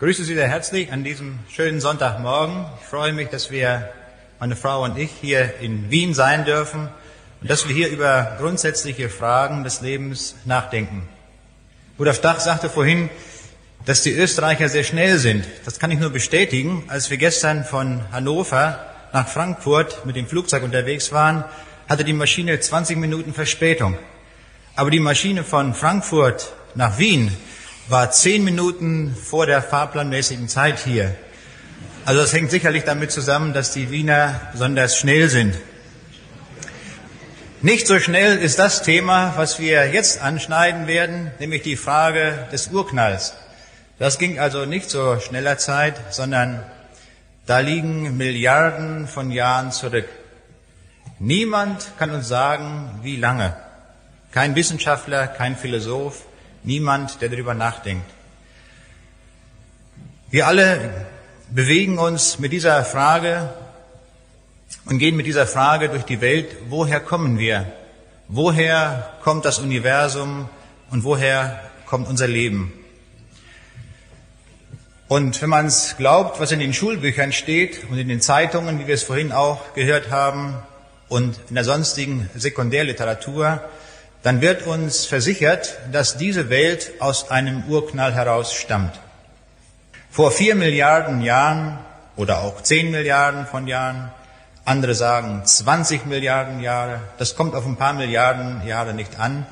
Grüße Sie sehr herzlich an diesem schönen Sonntagmorgen. Ich freue mich, dass wir, meine Frau und ich, hier in Wien sein dürfen und dass wir hier über grundsätzliche Fragen des Lebens nachdenken. Rudolf Dach sagte vorhin, dass die Österreicher sehr schnell sind. Das kann ich nur bestätigen. Als wir gestern von Hannover nach Frankfurt mit dem Flugzeug unterwegs waren, hatte die Maschine 20 Minuten Verspätung. Aber die Maschine von Frankfurt nach Wien war zehn Minuten vor der fahrplanmäßigen Zeit hier. Also das hängt sicherlich damit zusammen, dass die Wiener besonders schnell sind. Nicht so schnell ist das Thema, was wir jetzt anschneiden werden, nämlich die Frage des Urknalls. Das ging also nicht so schneller Zeit, sondern da liegen Milliarden von Jahren zurück. Niemand kann uns sagen, wie lange. Kein Wissenschaftler, kein Philosoph, niemand, der darüber nachdenkt. Wir alle bewegen uns mit dieser Frage und gehen mit dieser Frage durch die Welt, woher kommen wir? Woher kommt das Universum und woher kommt unser Leben? Und wenn man es glaubt, was in den Schulbüchern steht und in den Zeitungen, wie wir es vorhin auch gehört haben, und in der sonstigen Sekundärliteratur, dann wird uns versichert, dass diese Welt aus einem Urknall heraus stammt. Vor vier Milliarden Jahren oder auch zehn Milliarden von Jahren, andere sagen 20 Milliarden Jahre, das kommt auf ein paar Milliarden Jahre nicht an,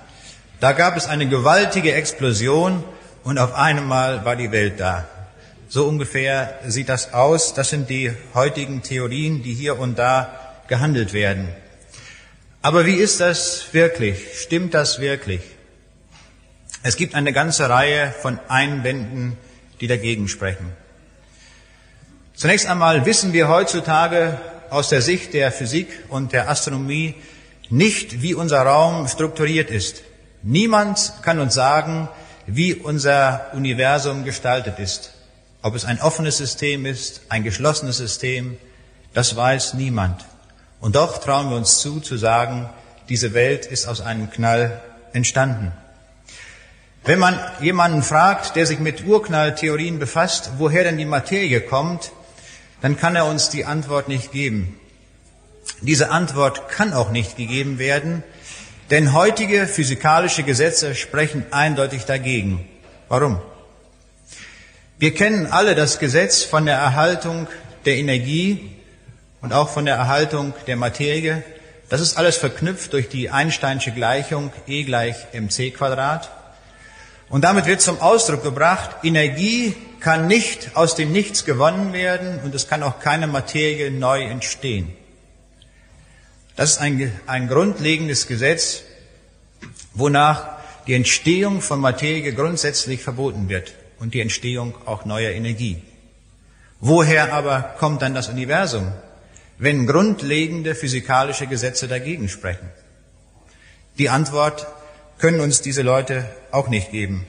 da gab es eine gewaltige Explosion und auf einmal war die Welt da. So ungefähr sieht das aus. Das sind die heutigen Theorien, die hier und da gehandelt werden. Aber wie ist das wirklich? Stimmt das wirklich? Es gibt eine ganze Reihe von Einwänden, die dagegen sprechen. Zunächst einmal wissen wir heutzutage aus der Sicht der Physik und der Astronomie nicht, wie unser Raum strukturiert ist. Niemand kann uns sagen, wie unser Universum gestaltet ist. Ob es ein offenes System ist, ein geschlossenes System, das weiß niemand. Und doch trauen wir uns zu, zu sagen, diese Welt ist aus einem Knall entstanden. Wenn man jemanden fragt, der sich mit Urknalltheorien befasst, woher denn die Materie kommt, dann kann er uns die Antwort nicht geben. Diese Antwort kann auch nicht gegeben werden, denn heutige physikalische Gesetze sprechen eindeutig dagegen. Warum? Wir kennen alle das Gesetz von der Erhaltung der Energie und auch von der Erhaltung der Materie. Das ist alles verknüpft durch die Einsteinsche Gleichung E gleich mc Quadrat. Und damit wird zum Ausdruck gebracht, Energie kann nicht aus dem Nichts gewonnen werden und es kann auch keine Materie neu entstehen. Das ist ein, ein grundlegendes Gesetz, wonach die Entstehung von Materie grundsätzlich verboten wird und die Entstehung auch neuer Energie. Woher aber kommt dann das Universum? Wenn grundlegende physikalische Gesetze dagegen sprechen? Die Antwort können uns diese Leute auch nicht geben.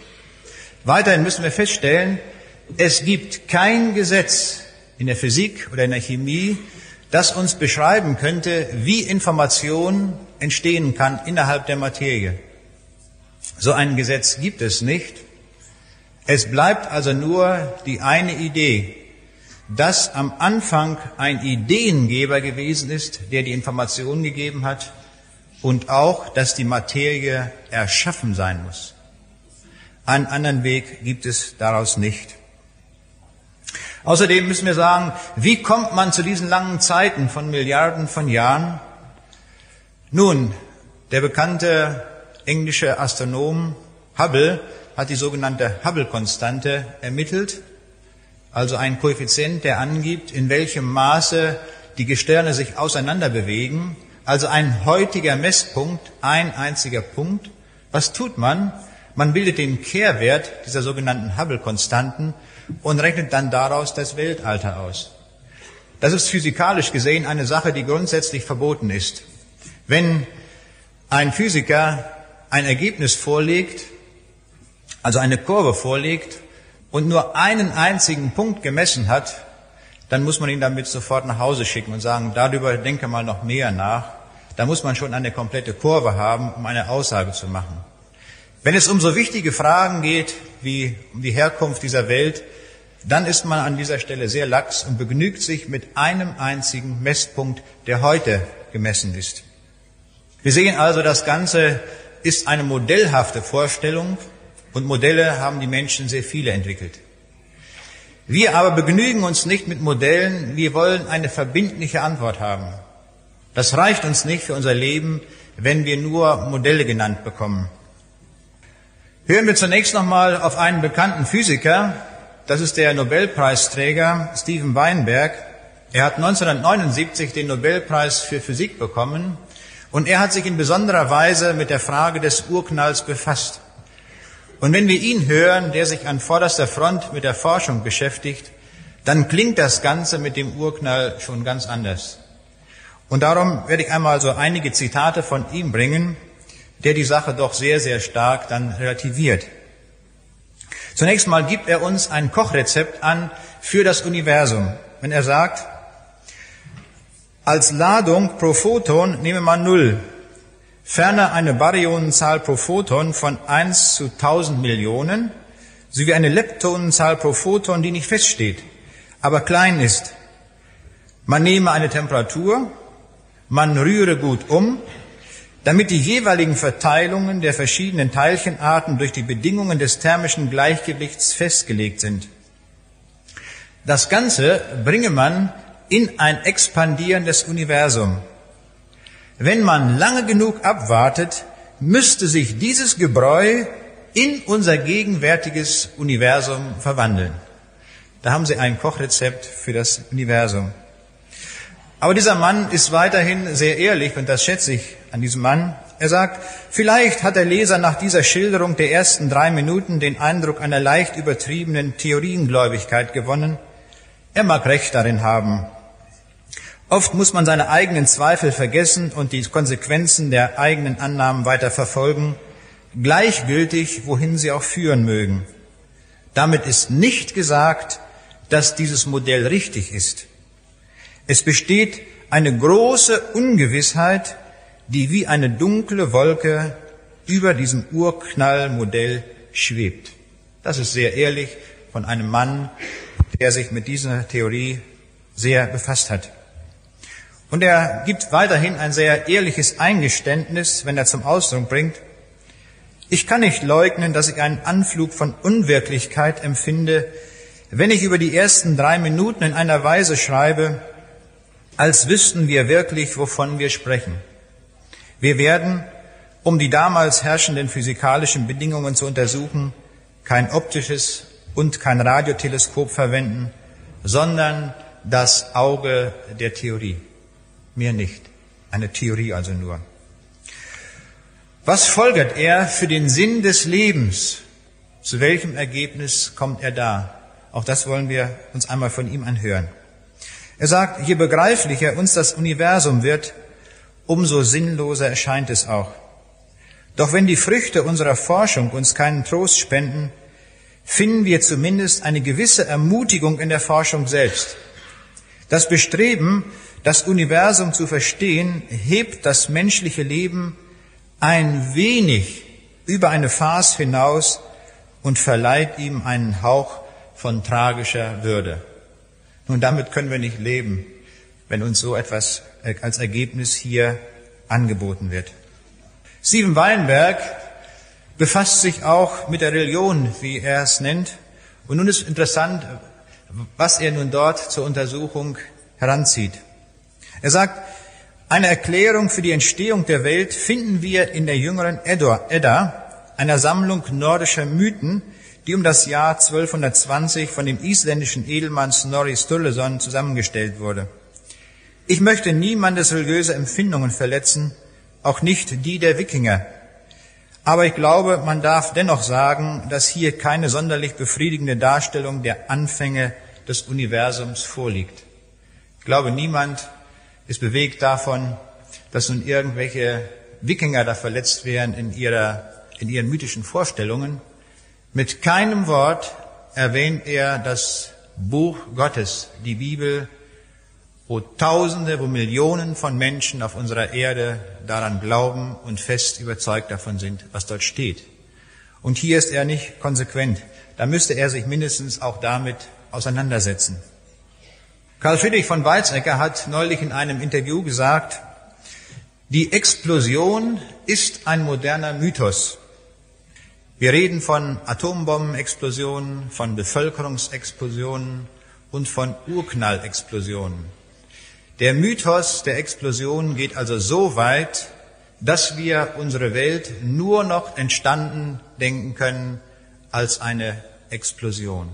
Weiterhin müssen wir feststellen, es gibt kein Gesetz in der Physik oder in der Chemie, das uns beschreiben könnte, wie Information entstehen kann innerhalb der Materie. So ein Gesetz gibt es nicht. Es bleibt also nur die eine Idee, dass am Anfang ein Ideengeber gewesen ist, der die Informationen gegeben hat und auch, dass die Materie erschaffen sein muss. Einen anderen Weg gibt es daraus nicht. Außerdem müssen wir sagen, wie kommt man zu diesen langen Zeiten von Milliarden von Jahren? Nun, der bekannte englische Astronom Hubble hat die sogenannte Hubble-Konstante ermittelt also ein Koeffizient, der angibt, in welchem Maße die Gestirne sich auseinander bewegen, also ein heutiger Messpunkt, ein einziger Punkt. Was tut man? Man bildet den Kehrwert dieser sogenannten Hubble-Konstanten und rechnet dann daraus das Weltalter aus. Das ist physikalisch gesehen eine Sache, die grundsätzlich verboten ist. Wenn ein Physiker ein Ergebnis vorlegt, also eine Kurve vorlegt, und nur einen einzigen Punkt gemessen hat, dann muss man ihn damit sofort nach Hause schicken und sagen, darüber denke mal noch mehr nach. Da muss man schon eine komplette Kurve haben, um eine Aussage zu machen. Wenn es um so wichtige Fragen geht wie um die Herkunft dieser Welt, dann ist man an dieser Stelle sehr lax und begnügt sich mit einem einzigen Messpunkt, der heute gemessen ist. Wir sehen also, das Ganze ist eine modellhafte Vorstellung und Modelle haben die Menschen sehr viele entwickelt. Wir aber begnügen uns nicht mit Modellen, wir wollen eine verbindliche Antwort haben. Das reicht uns nicht für unser Leben, wenn wir nur Modelle genannt bekommen. Hören wir zunächst nochmal auf einen bekannten Physiker, das ist der Nobelpreisträger Steven Weinberg. Er hat 1979 den Nobelpreis für Physik bekommen und er hat sich in besonderer Weise mit der Frage des Urknalls befasst. Und wenn wir ihn hören, der sich an vorderster Front mit der Forschung beschäftigt, dann klingt das Ganze mit dem Urknall schon ganz anders. Und darum werde ich einmal so einige Zitate von ihm bringen, der die Sache doch sehr, sehr stark dann relativiert. Zunächst mal gibt er uns ein Kochrezept an für das Universum, wenn er sagt, als Ladung pro Photon nehme man Null, ferner eine Baryonenzahl pro Photon von 1 zu 1000 Millionen sowie eine Leptonenzahl pro Photon, die nicht feststeht, aber klein ist. Man nehme eine Temperatur, man rühre gut um, damit die jeweiligen Verteilungen der verschiedenen Teilchenarten durch die Bedingungen des thermischen Gleichgewichts festgelegt sind. Das Ganze bringe man in ein expandierendes Universum. Wenn man lange genug abwartet, müsste sich dieses Gebräu in unser gegenwärtiges Universum verwandeln. Da haben Sie ein Kochrezept für das Universum. Aber dieser Mann ist weiterhin sehr ehrlich und das schätze ich an diesem Mann. Er sagt, vielleicht hat der Leser nach dieser Schilderung der ersten drei Minuten den Eindruck einer leicht übertriebenen Theoriengläubigkeit gewonnen. Er mag recht darin haben. Oft muss man seine eigenen Zweifel vergessen und die Konsequenzen der eigenen Annahmen weiter verfolgen, gleichgültig, wohin sie auch führen mögen. Damit ist nicht gesagt, dass dieses Modell richtig ist. Es besteht eine große Ungewissheit, die wie eine dunkle Wolke über diesem Urknallmodell schwebt. Das ist sehr ehrlich von einem Mann, der sich mit dieser Theorie sehr befasst hat. Und er gibt weiterhin ein sehr ehrliches Eingeständnis, wenn er zum Ausdruck bringt, ich kann nicht leugnen, dass ich einen Anflug von Unwirklichkeit empfinde, wenn ich über die ersten drei Minuten in einer Weise schreibe, als wüssten wir wirklich, wovon wir sprechen. Wir werden, um die damals herrschenden physikalischen Bedingungen zu untersuchen, kein optisches und kein Radioteleskop verwenden, sondern das Auge der Theorie mehr nicht. Eine Theorie also nur. Was folgert er für den Sinn des Lebens? Zu welchem Ergebnis kommt er da? Auch das wollen wir uns einmal von ihm anhören. Er sagt, je begreiflicher uns das Universum wird, umso sinnloser erscheint es auch. Doch wenn die Früchte unserer Forschung uns keinen Trost spenden, finden wir zumindest eine gewisse Ermutigung in der Forschung selbst. Das Bestreben, das Universum zu verstehen, hebt das menschliche Leben ein wenig über eine Farce hinaus und verleiht ihm einen Hauch von tragischer Würde. Nun, damit können wir nicht leben, wenn uns so etwas als Ergebnis hier angeboten wird. Steven Weinberg befasst sich auch mit der Religion, wie er es nennt. Und nun ist interessant, was er nun dort zur Untersuchung heranzieht. Er sagt, eine Erklärung für die Entstehung der Welt finden wir in der jüngeren Edda, einer Sammlung nordischer Mythen, die um das Jahr 1220 von dem isländischen Edelmann Snorri Sturluson zusammengestellt wurde. Ich möchte niemandes religiöse Empfindungen verletzen, auch nicht die der Wikinger. Aber ich glaube, man darf dennoch sagen, dass hier keine sonderlich befriedigende Darstellung der Anfänge des Universums vorliegt. Ich glaube, niemand ist bewegt davon, dass nun irgendwelche Wikinger da verletzt werden in, ihrer, in ihren mythischen Vorstellungen. Mit keinem Wort erwähnt er das Buch Gottes, die Bibel, wo Tausende, wo Millionen von Menschen auf unserer Erde daran glauben und fest überzeugt davon sind, was dort steht. Und hier ist er nicht konsequent. Da müsste er sich mindestens auch damit auseinandersetzen. Karl Friedrich von Weizsäcker hat neulich in einem Interview gesagt, die Explosion ist ein moderner Mythos. Wir reden von Atombombenexplosionen, von Bevölkerungsexplosionen und von Urknallexplosionen. Der Mythos der Explosion geht also so weit, dass wir unsere Welt nur noch entstanden denken können als eine Explosion.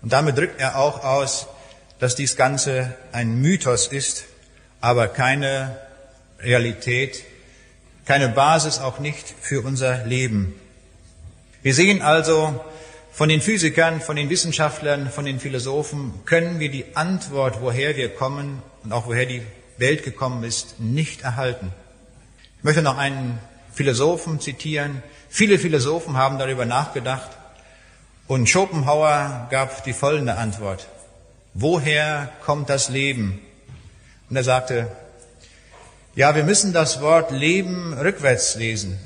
Und damit drückt er auch aus, dass dies Ganze ein Mythos ist, aber keine Realität, keine Basis auch nicht für unser Leben. Wir sehen also, von den Physikern, von den Wissenschaftlern, von den Philosophen können wir die Antwort, woher wir kommen und auch woher die Welt gekommen ist, nicht erhalten. Ich möchte noch einen Philosophen zitieren. Viele Philosophen haben darüber nachgedacht und Schopenhauer gab die folgende Antwort. Woher kommt das Leben? Und er sagte, ja, wir müssen das Wort Leben rückwärts lesen.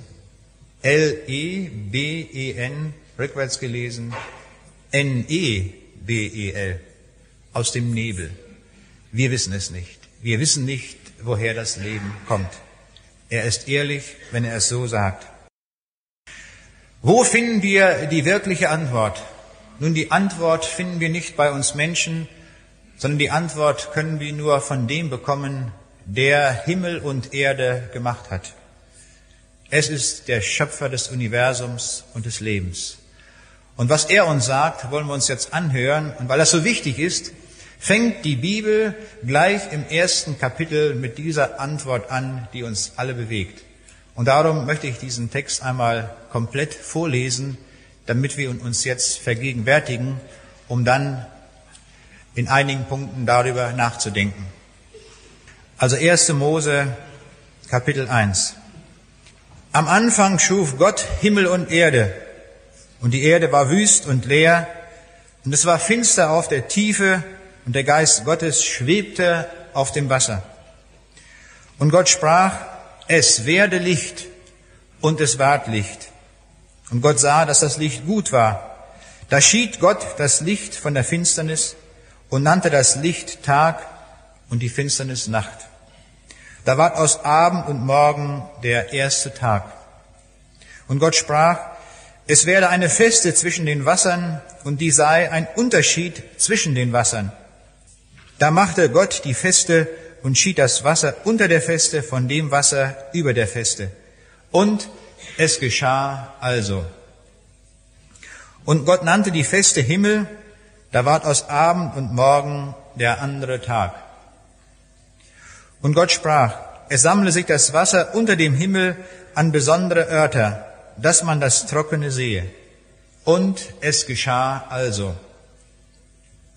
L-E-B-E-N, rückwärts gelesen, N-E-B-E-L, aus dem Nebel. Wir wissen es nicht. Wir wissen nicht, woher das Leben kommt. Er ist ehrlich, wenn er es so sagt. Wo finden wir die wirkliche Antwort? Nun, die Antwort finden wir nicht bei uns Menschen, sondern die Antwort können wir nur von dem bekommen, der Himmel und Erde gemacht hat. Es ist der Schöpfer des Universums und des Lebens. Und was er uns sagt, wollen wir uns jetzt anhören. Und weil das so wichtig ist, fängt die Bibel gleich im ersten Kapitel mit dieser Antwort an, die uns alle bewegt. Und darum möchte ich diesen Text einmal komplett vorlesen, damit wir uns jetzt vergegenwärtigen, um dann in einigen Punkten darüber nachzudenken. Also 1. Mose Kapitel 1. Am Anfang schuf Gott Himmel und Erde, und die Erde war wüst und leer, und es war finster auf der Tiefe, und der Geist Gottes schwebte auf dem Wasser. Und Gott sprach, es werde Licht, und es ward Licht. Und Gott sah, dass das Licht gut war. Da schied Gott das Licht von der Finsternis und nannte das Licht Tag und die Finsternis Nacht. Da ward aus Abend und Morgen der erste Tag. Und Gott sprach, es werde eine Feste zwischen den Wassern und die sei ein Unterschied zwischen den Wassern. Da machte Gott die Feste und schied das Wasser unter der Feste von dem Wasser über der Feste. Und es geschah also. Und Gott nannte die Feste Himmel, da ward aus Abend und Morgen der andere Tag. Und Gott sprach, es sammle sich das Wasser unter dem Himmel an besondere Örter, dass man das Trockene sehe. Und es geschah also.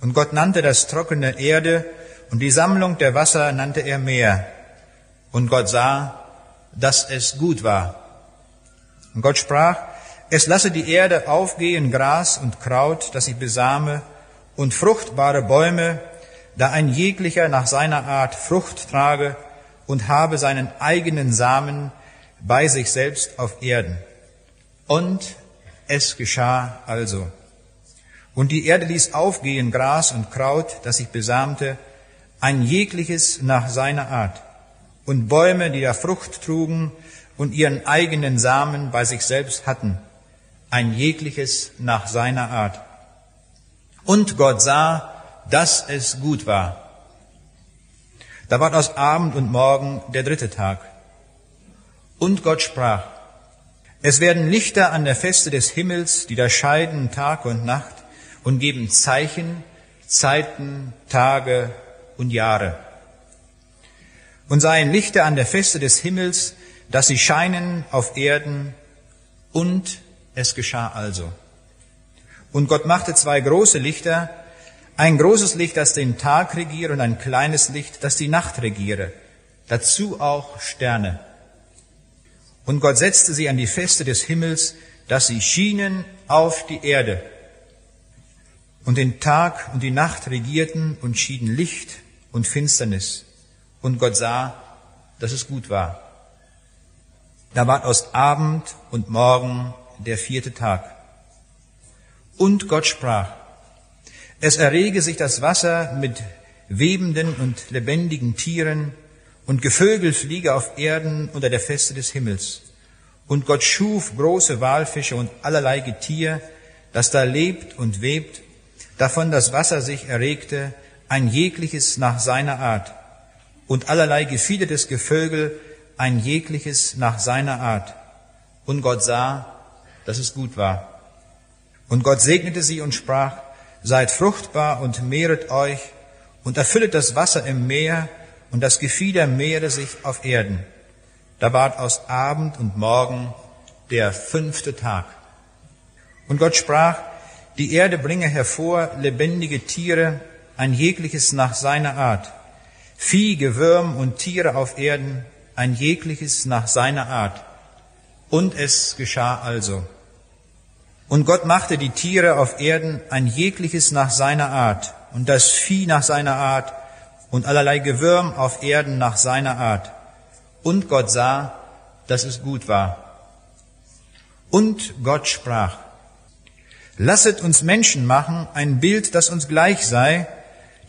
Und Gott nannte das Trockene Erde und die Sammlung der Wasser nannte er Meer. Und Gott sah, dass es gut war. Und Gott sprach, es lasse die Erde aufgehen, Gras und Kraut, das sie besame, und fruchtbare Bäume, da ein jeglicher nach seiner Art Frucht trage und habe seinen eigenen Samen bei sich selbst auf Erden. Und es geschah also. Und die Erde ließ aufgehen Gras und Kraut, das sich besamte, ein jegliches nach seiner Art, und Bäume, die da Frucht trugen und ihren eigenen Samen bei sich selbst hatten, ein jegliches nach seiner Art. Und Gott sah, dass es gut war. Da ward aus Abend und Morgen der dritte Tag. Und Gott sprach, es werden Lichter an der Feste des Himmels, die da scheiden Tag und Nacht und geben Zeichen, Zeiten, Tage und Jahre. Und seien Lichter an der Feste des Himmels, dass sie scheinen auf Erden, und es geschah also. Und Gott machte zwei große Lichter, ein großes Licht, das den Tag regiere und ein kleines Licht, das die Nacht regiere. Dazu auch Sterne. Und Gott setzte sie an die Feste des Himmels, dass sie schienen auf die Erde. Und den Tag und die Nacht regierten und schieden Licht und Finsternis. Und Gott sah, dass es gut war. Da ward aus Abend und Morgen der vierte Tag. Und Gott sprach, Es errege sich das Wasser mit webenden und lebendigen Tieren und Gevögel fliege auf Erden unter der Feste des Himmels. Und Gott schuf große Walfische und allerlei Getier, das da lebt und webt, davon das Wasser sich erregte, ein jegliches nach seiner Art, und allerlei gefiedertes Gevögel, ein jegliches nach seiner Art. Und Gott sah, dass es gut war. Und Gott segnete sie und sprach, seid fruchtbar und mehret euch und erfüllet das Wasser im Meer und das Gefieder mehre sich auf Erden. Da ward aus Abend und Morgen der fünfte Tag. Und Gott sprach, die Erde bringe hervor lebendige Tiere, ein jegliches nach seiner Art, Vieh, Gewürm und Tiere auf Erden, ein jegliches nach seiner Art. Und es geschah also. Und Gott machte die Tiere auf Erden ein jegliches nach seiner Art und das Vieh nach seiner Art und allerlei Gewürm auf Erden nach seiner Art. Und Gott sah, dass es gut war. Und Gott sprach, Lasset uns Menschen machen, ein Bild, das uns gleich sei,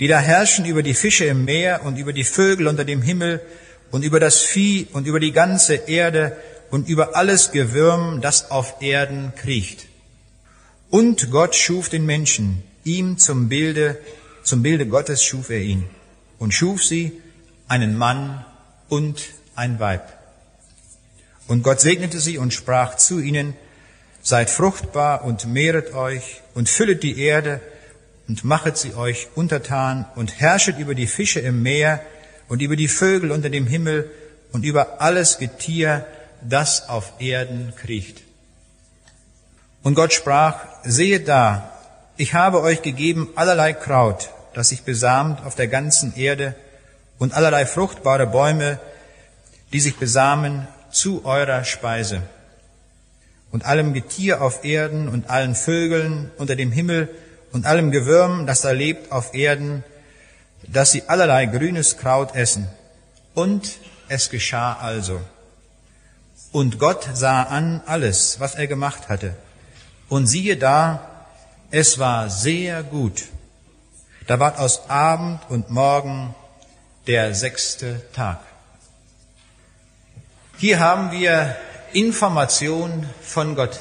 die da herrschen über die Fische im Meer und über die Vögel unter dem Himmel und über das Vieh und über die ganze Erde und über alles Gewürm, das auf Erden kriecht. Und Gott schuf den Menschen, ihm zum Bilde, zum Bilde Gottes schuf er ihn und schuf sie, einen Mann und ein Weib. Und Gott segnete sie und sprach zu ihnen, seid fruchtbar und mehret euch und füllet die Erde und machet sie euch untertan und herrschet über die Fische im Meer und über die Vögel unter dem Himmel und über alles Getier, das auf Erden kriecht. Und Gott sprach, sehet da, ich habe euch gegeben allerlei Kraut, das sich besamt auf der ganzen Erde, und allerlei fruchtbare Bäume, die sich besamen zu eurer Speise. Und allem Getier auf Erden und allen Vögeln unter dem Himmel und allem Gewürm, das da lebt auf Erden, dass sie allerlei grünes Kraut essen. Und es geschah also. Und Gott sah an alles, was er gemacht hatte und siehe da, es war sehr gut. Da ward aus Abend und Morgen der sechste Tag. Hier haben wir Information von Gott.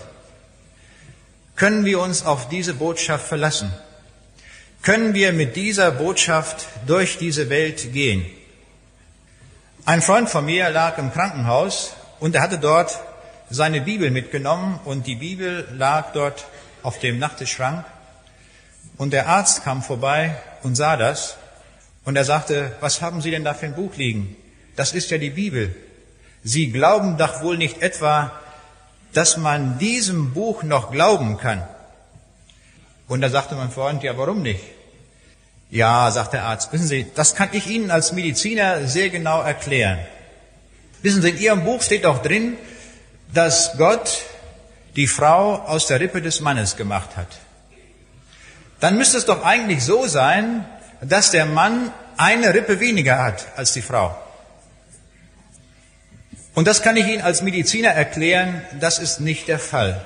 Können wir uns auf diese Botschaft verlassen? Können wir mit dieser Botschaft durch diese Welt gehen? Ein Freund von mir lag im Krankenhaus und er hatte dort seine Bibel mitgenommen und die Bibel lag dort auf dem Nachttischschrank. Und der Arzt kam vorbei und sah das und er sagte, was haben Sie denn da für ein Buch liegen? Das ist ja die Bibel. Sie glauben doch wohl nicht etwa, dass man diesem Buch noch glauben kann. Und da sagte mein Freund, ja, warum nicht? Ja, sagt der Arzt, wissen Sie, das kann ich Ihnen als Mediziner sehr genau erklären. Wissen Sie, in Ihrem Buch steht doch drin, dass Gott die Frau aus der Rippe des Mannes gemacht hat. Dann müsste es doch eigentlich so sein, dass der Mann eine Rippe weniger hat als die Frau. Und das kann ich Ihnen als Mediziner erklären, das ist nicht der Fall.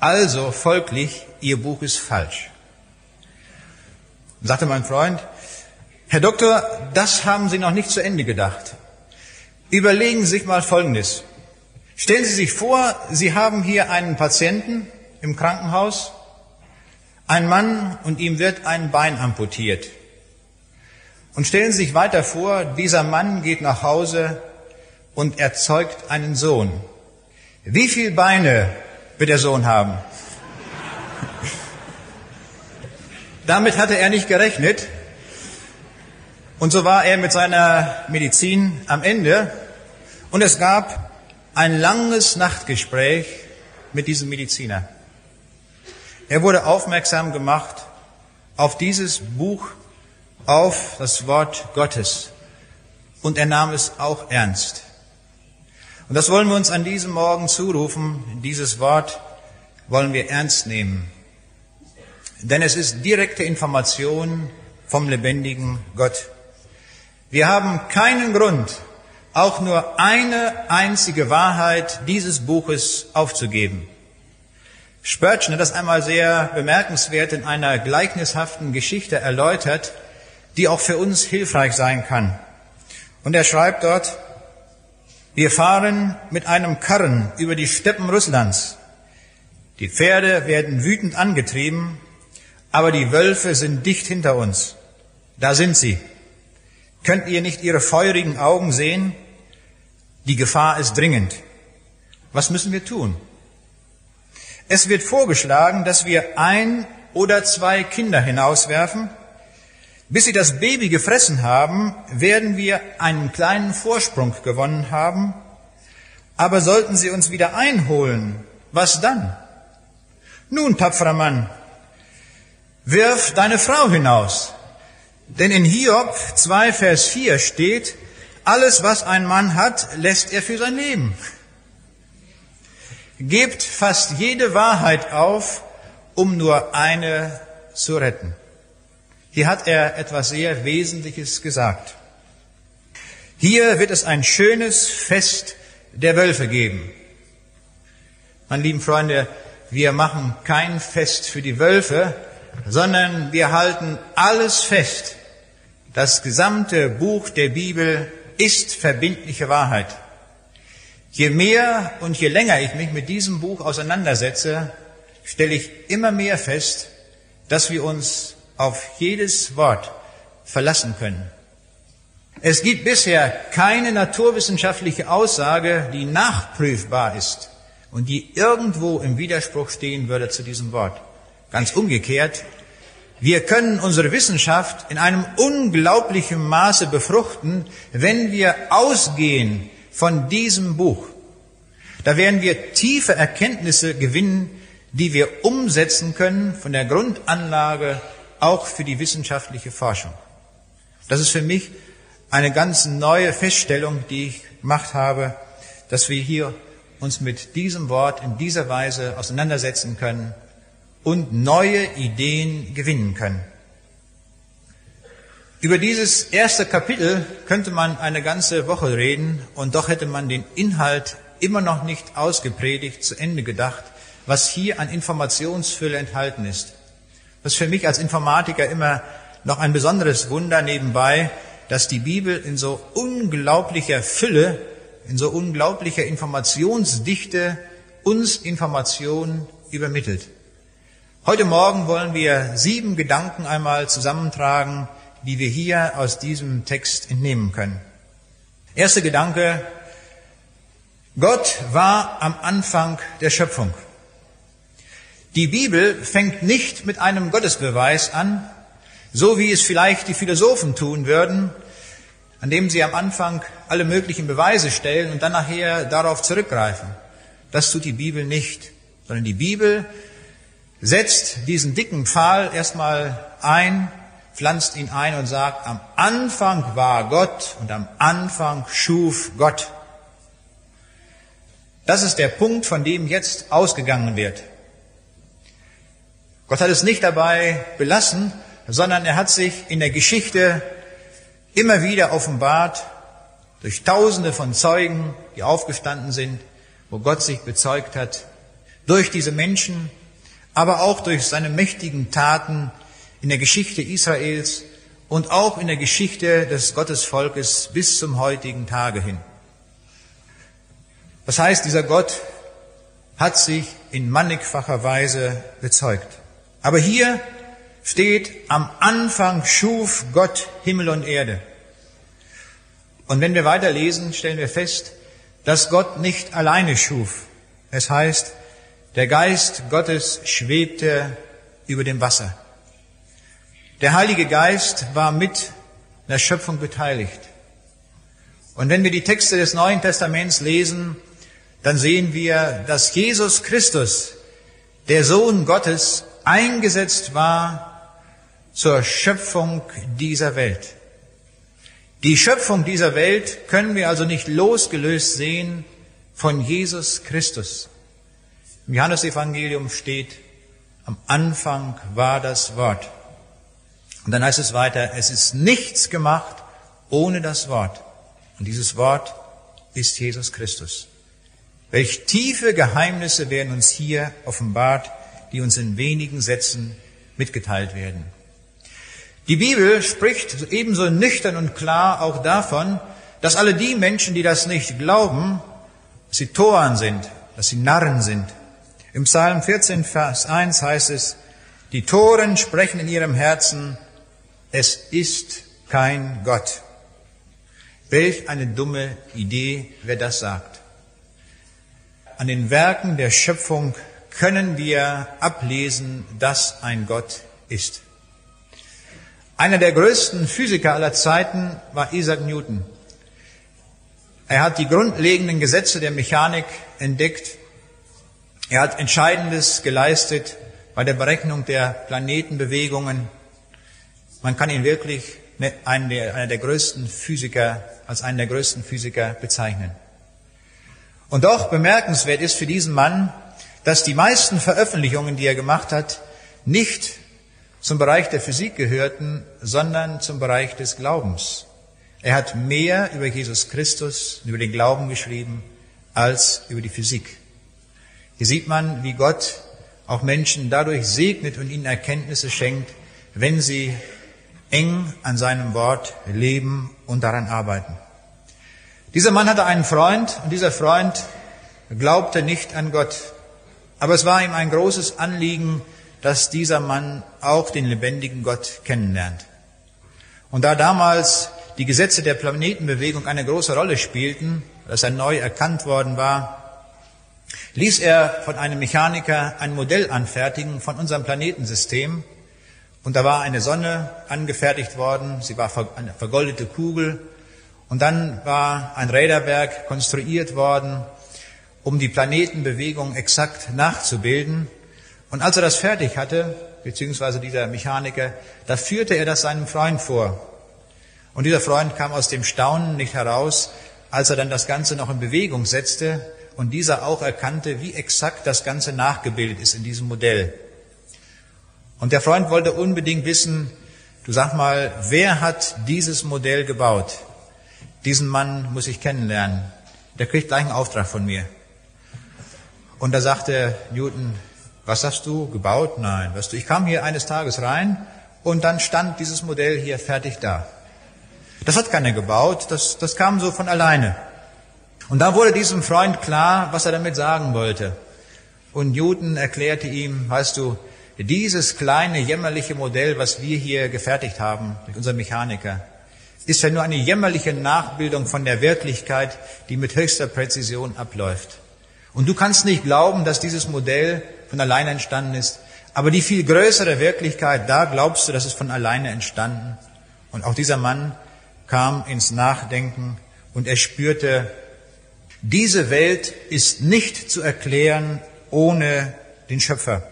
Also folglich, Ihr Buch ist falsch. Sagte mein Freund, Herr Doktor, das haben Sie noch nicht zu Ende gedacht. Überlegen Sie sich mal Folgendes. Stellen Sie sich vor, Sie haben hier einen Patienten im Krankenhaus, ein Mann und ihm wird ein Bein amputiert. Und stellen Sie sich weiter vor, dieser Mann geht nach Hause und erzeugt einen Sohn. Wie viele Beine wird der Sohn haben? Damit hatte er nicht gerechnet. Und so war er mit seiner Medizin am Ende. Und es gab ein langes Nachtgespräch mit diesem Mediziner. Er wurde aufmerksam gemacht auf dieses Buch, auf das Wort Gottes. Und er nahm es auch ernst. Und das wollen wir uns an diesem Morgen zurufen. Dieses Wort wollen wir ernst nehmen. Denn es ist direkte Information vom lebendigen Gott. Wir haben keinen Grund, auch nur eine einzige Wahrheit dieses Buches aufzugeben. Spurgeon hat das einmal sehr bemerkenswert in einer gleichnishaften Geschichte erläutert, die auch für uns hilfreich sein kann. Und er schreibt dort, wir fahren mit einem Karren über die Steppen Russlands. Die Pferde werden wütend angetrieben, aber die Wölfe sind dicht hinter uns. Da sind sie. Könnt ihr nicht ihre feurigen Augen sehen? Die Gefahr ist dringend. Was müssen wir tun? Es wird vorgeschlagen, dass wir ein oder zwei Kinder hinauswerfen. Bis sie das Baby gefressen haben, werden wir einen kleinen Vorsprung gewonnen haben. Aber sollten sie uns wieder einholen, was dann? Nun, tapferer Mann, wirf deine Frau hinaus. Denn in Hiob 2, Vers 4 steht, alles, was ein Mann hat, lässt er für sein Leben. Gebt fast jede Wahrheit auf, um nur eine zu retten. Hier hat er etwas sehr Wesentliches gesagt. Hier wird es ein schönes Fest der Wölfe geben. Meine lieben Freunde, wir machen kein Fest für die Wölfe, sondern wir halten alles fest. Das gesamte Buch der Bibel ist verbindliche Wahrheit. Je mehr und je länger ich mich mit diesem Buch auseinandersetze, stelle ich immer mehr fest, dass wir uns auf jedes Wort verlassen können. Es gibt bisher keine naturwissenschaftliche Aussage, die nachprüfbar ist und die irgendwo im Widerspruch stehen würde zu diesem Wort. Ganz umgekehrt, wir können unsere Wissenschaft in einem unglaublichen Maße befruchten, wenn wir ausgehen von diesem Buch. Da werden wir tiefe Erkenntnisse gewinnen, die wir umsetzen können von der Grundanlage auch für die wissenschaftliche Forschung. Das ist für mich eine ganz neue Feststellung, die ich gemacht habe, dass wir hier uns mit diesem Wort in dieser Weise auseinandersetzen können und neue Ideen gewinnen können. Über dieses erste Kapitel könnte man eine ganze Woche reden und doch hätte man den Inhalt immer noch nicht ausgepredigt, zu Ende gedacht, was hier an Informationsfülle enthalten ist. Das ist für mich als Informatiker immer noch ein besonderes Wunder nebenbei, dass die Bibel in so unglaublicher Fülle, in so unglaublicher Informationsdichte uns Informationen übermittelt. Heute Morgen wollen wir sieben Gedanken einmal zusammentragen, die wir hier aus diesem Text entnehmen können. Erster Gedanke, Gott war am Anfang der Schöpfung. Die Bibel fängt nicht mit einem Gottesbeweis an, so wie es vielleicht die Philosophen tun würden, an dem sie am Anfang alle möglichen Beweise stellen und dann nachher darauf zurückgreifen. Das tut die Bibel nicht, sondern die Bibel setzt diesen dicken Pfahl erstmal ein, pflanzt ihn ein und sagt, am Anfang war Gott und am Anfang schuf Gott. Das ist der Punkt, von dem jetzt ausgegangen wird. Gott hat es nicht dabei belassen, sondern er hat sich in der Geschichte immer wieder offenbart durch Tausende von Zeugen, die aufgestanden sind, wo Gott sich bezeugt hat, durch diese Menschen, aber auch durch seine mächtigen Taten in der Geschichte Israels und auch in der Geschichte des Gottesvolkes bis zum heutigen Tage hin. Das heißt, dieser Gott hat sich in mannigfacher Weise bezeugt. Aber hier steht, am Anfang schuf Gott Himmel und Erde. Und wenn wir weiterlesen, stellen wir fest, dass Gott nicht alleine schuf. Es heißt, der Geist Gottes schwebte über dem Wasser. Der Heilige Geist war mit der Schöpfung beteiligt. Und wenn wir die Texte des Neuen Testaments lesen, dann sehen wir, dass Jesus Christus, der Sohn Gottes, eingesetzt war zur Schöpfung dieser Welt. Die Schöpfung dieser Welt können wir also nicht losgelöst sehen von Jesus Christus. Im Johannesevangelium steht, am Anfang war das Wort. Und dann heißt es weiter, es ist nichts gemacht ohne das Wort. Und dieses Wort ist Jesus Christus. Welch tiefe Geheimnisse werden uns hier offenbart, die uns in wenigen Sätzen mitgeteilt werden. Die Bibel spricht ebenso nüchtern und klar auch davon, dass alle die Menschen, die das nicht glauben, dass sie Toren sind, dass sie Narren sind. Im Psalm 14, Vers 1 heißt es, die Toren sprechen in ihrem Herzen, es ist kein Gott. Welch eine dumme Idee, wer das sagt. An den Werken der Schöpfung können wir ablesen, dass ein Gott ist. Einer der größten Physiker aller Zeiten war Isaac Newton. Er hat die grundlegenden Gesetze der Mechanik entdeckt. Er hat Entscheidendes geleistet bei der Berechnung der Planetenbewegungen. Man kann ihn wirklich einen der, einer der größten Physiker, als einen der größten Physiker bezeichnen. Und doch bemerkenswert ist für diesen Mann, dass die meisten Veröffentlichungen, die er gemacht hat, nicht zum Bereich der Physik gehörten, sondern zum Bereich des Glaubens. Er hat mehr über Jesus Christus, über den Glauben geschrieben, als über die Physik. Hier sieht man, wie Gott auch Menschen dadurch segnet und ihnen Erkenntnisse schenkt, wenn sie eng an seinem Wort leben und daran arbeiten. Dieser Mann hatte einen Freund und dieser Freund glaubte nicht an Gott. Aber es war ihm ein großes Anliegen, dass dieser Mann auch den lebendigen Gott kennenlernt. Und da damals die Gesetze der Planetenbewegung eine große Rolle spielten, dass er neu erkannt worden war, ließ er von einem Mechaniker ein Modell anfertigen von unserem Planetensystem. Und da war eine Sonne angefertigt worden, sie war eine vergoldete Kugel. Und dann war ein Räderwerk konstruiert worden, um die Planetenbewegung exakt nachzubilden. Und als er das fertig hatte, beziehungsweise dieser Mechaniker, da führte er das seinem Freund vor. Und dieser Freund kam aus dem Staunen nicht heraus, als er dann das Ganze noch in Bewegung setzte und dieser auch erkannte, wie exakt das Ganze nachgebildet ist in diesem Modell. Und der Freund wollte unbedingt wissen, du sag mal, wer hat dieses Modell gebaut? Diesen Mann muss ich kennenlernen. Der kriegt gleich einen Auftrag von mir. Und da sagte Newton, was hast du gebaut? Nein, weißt du, ich kam hier eines Tages rein und dann stand dieses Modell hier fertig da. Das hat keiner gebaut, das, das kam so von alleine. Und da wurde diesem Freund klar, was er damit sagen wollte. Und Newton erklärte ihm, weißt du, dieses kleine jämmerliche Modell, was wir hier gefertigt haben mit unserem Mechaniker, ist ja nur eine jämmerliche Nachbildung von der Wirklichkeit, die mit höchster Präzision abläuft. Und du kannst nicht glauben, dass dieses Modell von alleine entstanden ist. Aber die viel größere Wirklichkeit, da glaubst du, dass es von alleine entstanden. Und auch dieser Mann kam ins Nachdenken und er spürte, diese Welt ist nicht zu erklären ohne den Schöpfer.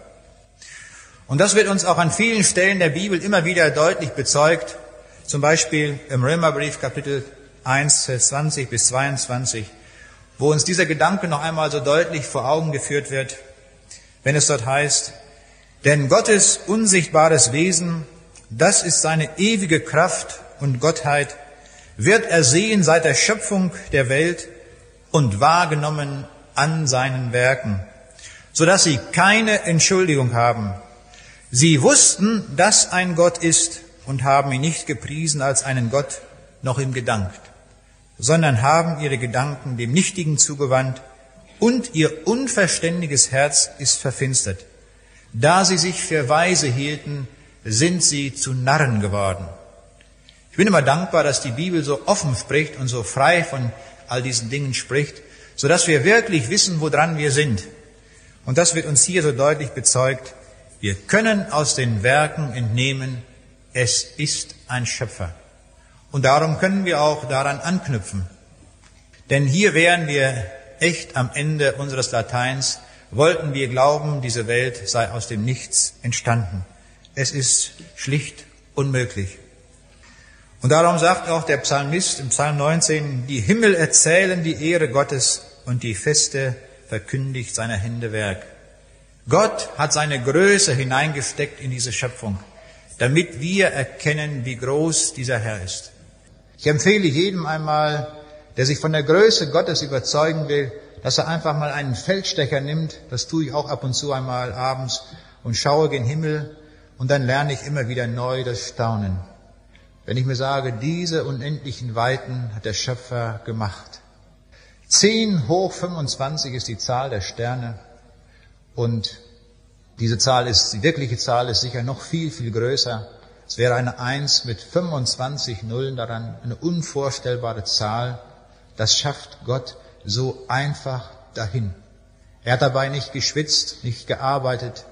Und das wird uns auch an vielen Stellen der Bibel immer wieder deutlich bezeugt. Zum Beispiel im Römerbrief Kapitel 1, Vers 20 bis 22 wo uns dieser Gedanke noch einmal so deutlich vor Augen geführt wird, wenn es dort heißt, denn Gottes unsichtbares Wesen, das ist seine ewige Kraft und Gottheit, wird ersehen seit der Schöpfung der Welt und wahrgenommen an seinen Werken, so dass sie keine Entschuldigung haben. Sie wussten, dass ein Gott ist und haben ihn nicht gepriesen als einen Gott, noch ihm gedankt sondern haben ihre Gedanken dem Nichtigen zugewandt und ihr unverständiges Herz ist verfinstert. Da sie sich für weise hielten, sind sie zu Narren geworden. Ich bin immer dankbar, dass die Bibel so offen spricht und so frei von all diesen Dingen spricht, so dass wir wirklich wissen, woran wir sind. Und das wird uns hier so deutlich bezeugt. Wir können aus den Werken entnehmen, es ist ein Schöpfer. Und darum können wir auch daran anknüpfen. Denn hier wären wir echt am Ende unseres Lateins, wollten wir glauben, diese Welt sei aus dem Nichts entstanden. Es ist schlicht unmöglich. Und darum sagt auch der Psalmist im Psalm 19, die Himmel erzählen die Ehre Gottes und die Feste verkündigt seiner Hände Werk. Gott hat seine Größe hineingesteckt in diese Schöpfung, damit wir erkennen, wie groß dieser Herr ist. Ich empfehle jedem einmal, der sich von der Größe Gottes überzeugen will, dass er einfach mal einen Feldstecher nimmt, das tue ich auch ab und zu einmal abends, und schaue gen Himmel und dann lerne ich immer wieder neu das Staunen. Wenn ich mir sage, diese unendlichen Weiten hat der Schöpfer gemacht. Zehn hoch 25 ist die Zahl der Sterne und diese Zahl ist, die wirkliche Zahl ist sicher noch viel, viel größer. Es wäre eine Eins mit 25 Nullen daran, eine unvorstellbare Zahl. Das schafft Gott so einfach dahin. Er hat dabei nicht geschwitzt, nicht gearbeitet.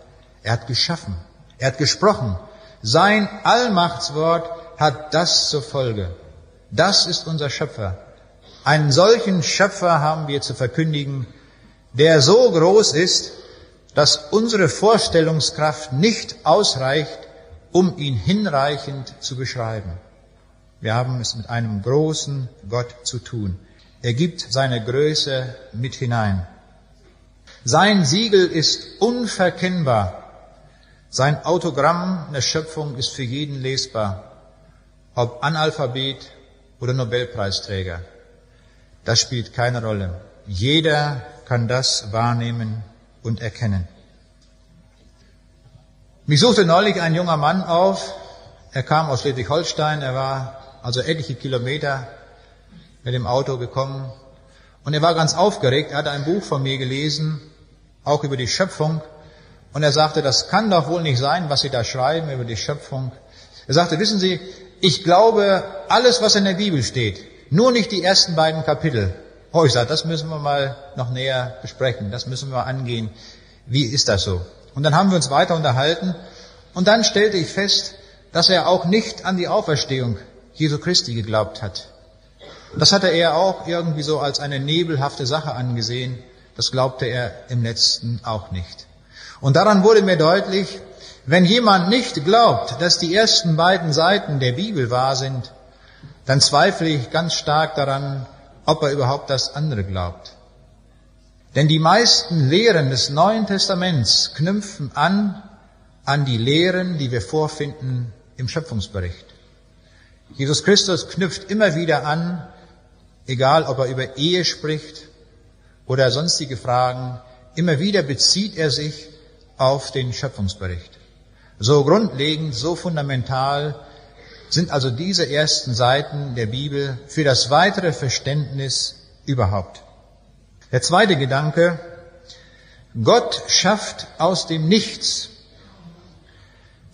Er hat geschaffen. Er hat gesprochen. Sein Allmachtswort hat das zur Folge. Das ist unser Schöpfer. Einen solchen Schöpfer haben wir zu verkündigen, der so groß ist, dass unsere Vorstellungskraft nicht ausreicht, um ihn hinreichend zu beschreiben. Wir haben es mit einem großen Gott zu tun. Er gibt seine Größe mit hinein. Sein Siegel ist unverkennbar. Sein Autogramm der Schöpfung ist für jeden lesbar, ob Analphabet oder Nobelpreisträger. Das spielt keine Rolle. Jeder kann das wahrnehmen und erkennen. Mich suchte neulich ein junger Mann auf. Er kam aus Schleswig-Holstein. Er war also etliche Kilometer mit dem Auto gekommen. Und er war ganz aufgeregt. Er hatte ein Buch von mir gelesen, auch über die Schöpfung. Und er sagte, das kann doch wohl nicht sein, was Sie da schreiben über die Schöpfung. Er sagte, wissen Sie, ich glaube alles, was in der Bibel steht, nur nicht die ersten beiden Kapitel. Oh, ich sage, das müssen wir mal noch näher besprechen, das müssen wir angehen. Wie ist das so? Und dann haben wir uns weiter unterhalten und dann stellte ich fest, dass er auch nicht an die Auferstehung Jesu Christi geglaubt hat. Das hatte er auch irgendwie so als eine nebelhafte Sache angesehen. Das glaubte er im letzten auch nicht. Und daran wurde mir deutlich, wenn jemand nicht glaubt, dass die ersten beiden Seiten der Bibel wahr sind, dann zweifle ich ganz stark daran, ob er überhaupt das andere glaubt. Denn die meisten Lehren des Neuen Testaments knüpfen an an die Lehren, die wir vorfinden im Schöpfungsbericht. Jesus Christus knüpft immer wieder an, egal ob er über Ehe spricht oder sonstige Fragen, immer wieder bezieht er sich auf den Schöpfungsbericht. So grundlegend, so fundamental sind also diese ersten Seiten der Bibel für das weitere Verständnis überhaupt. Der zweite Gedanke, Gott schafft aus dem Nichts.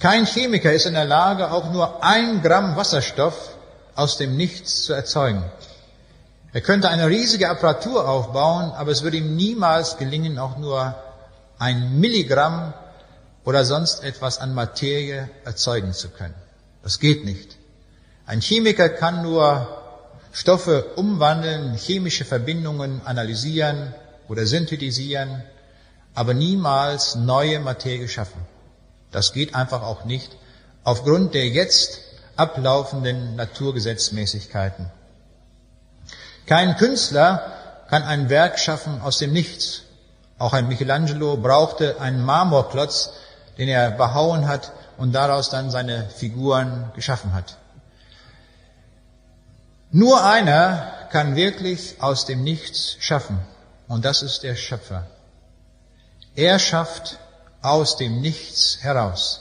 Kein Chemiker ist in der Lage, auch nur ein Gramm Wasserstoff aus dem Nichts zu erzeugen. Er könnte eine riesige Apparatur aufbauen, aber es würde ihm niemals gelingen, auch nur ein Milligramm oder sonst etwas an Materie erzeugen zu können. Das geht nicht. Ein Chemiker kann nur Stoffe umwandeln, chemische Verbindungen analysieren oder synthetisieren, aber niemals neue Materie schaffen. Das geht einfach auch nicht aufgrund der jetzt ablaufenden Naturgesetzmäßigkeiten. Kein Künstler kann ein Werk schaffen aus dem Nichts. Auch ein Michelangelo brauchte einen Marmorklotz, den er behauen hat und daraus dann seine Figuren geschaffen hat. Nur einer kann wirklich aus dem Nichts schaffen und das ist der Schöpfer. Er schafft aus dem Nichts heraus,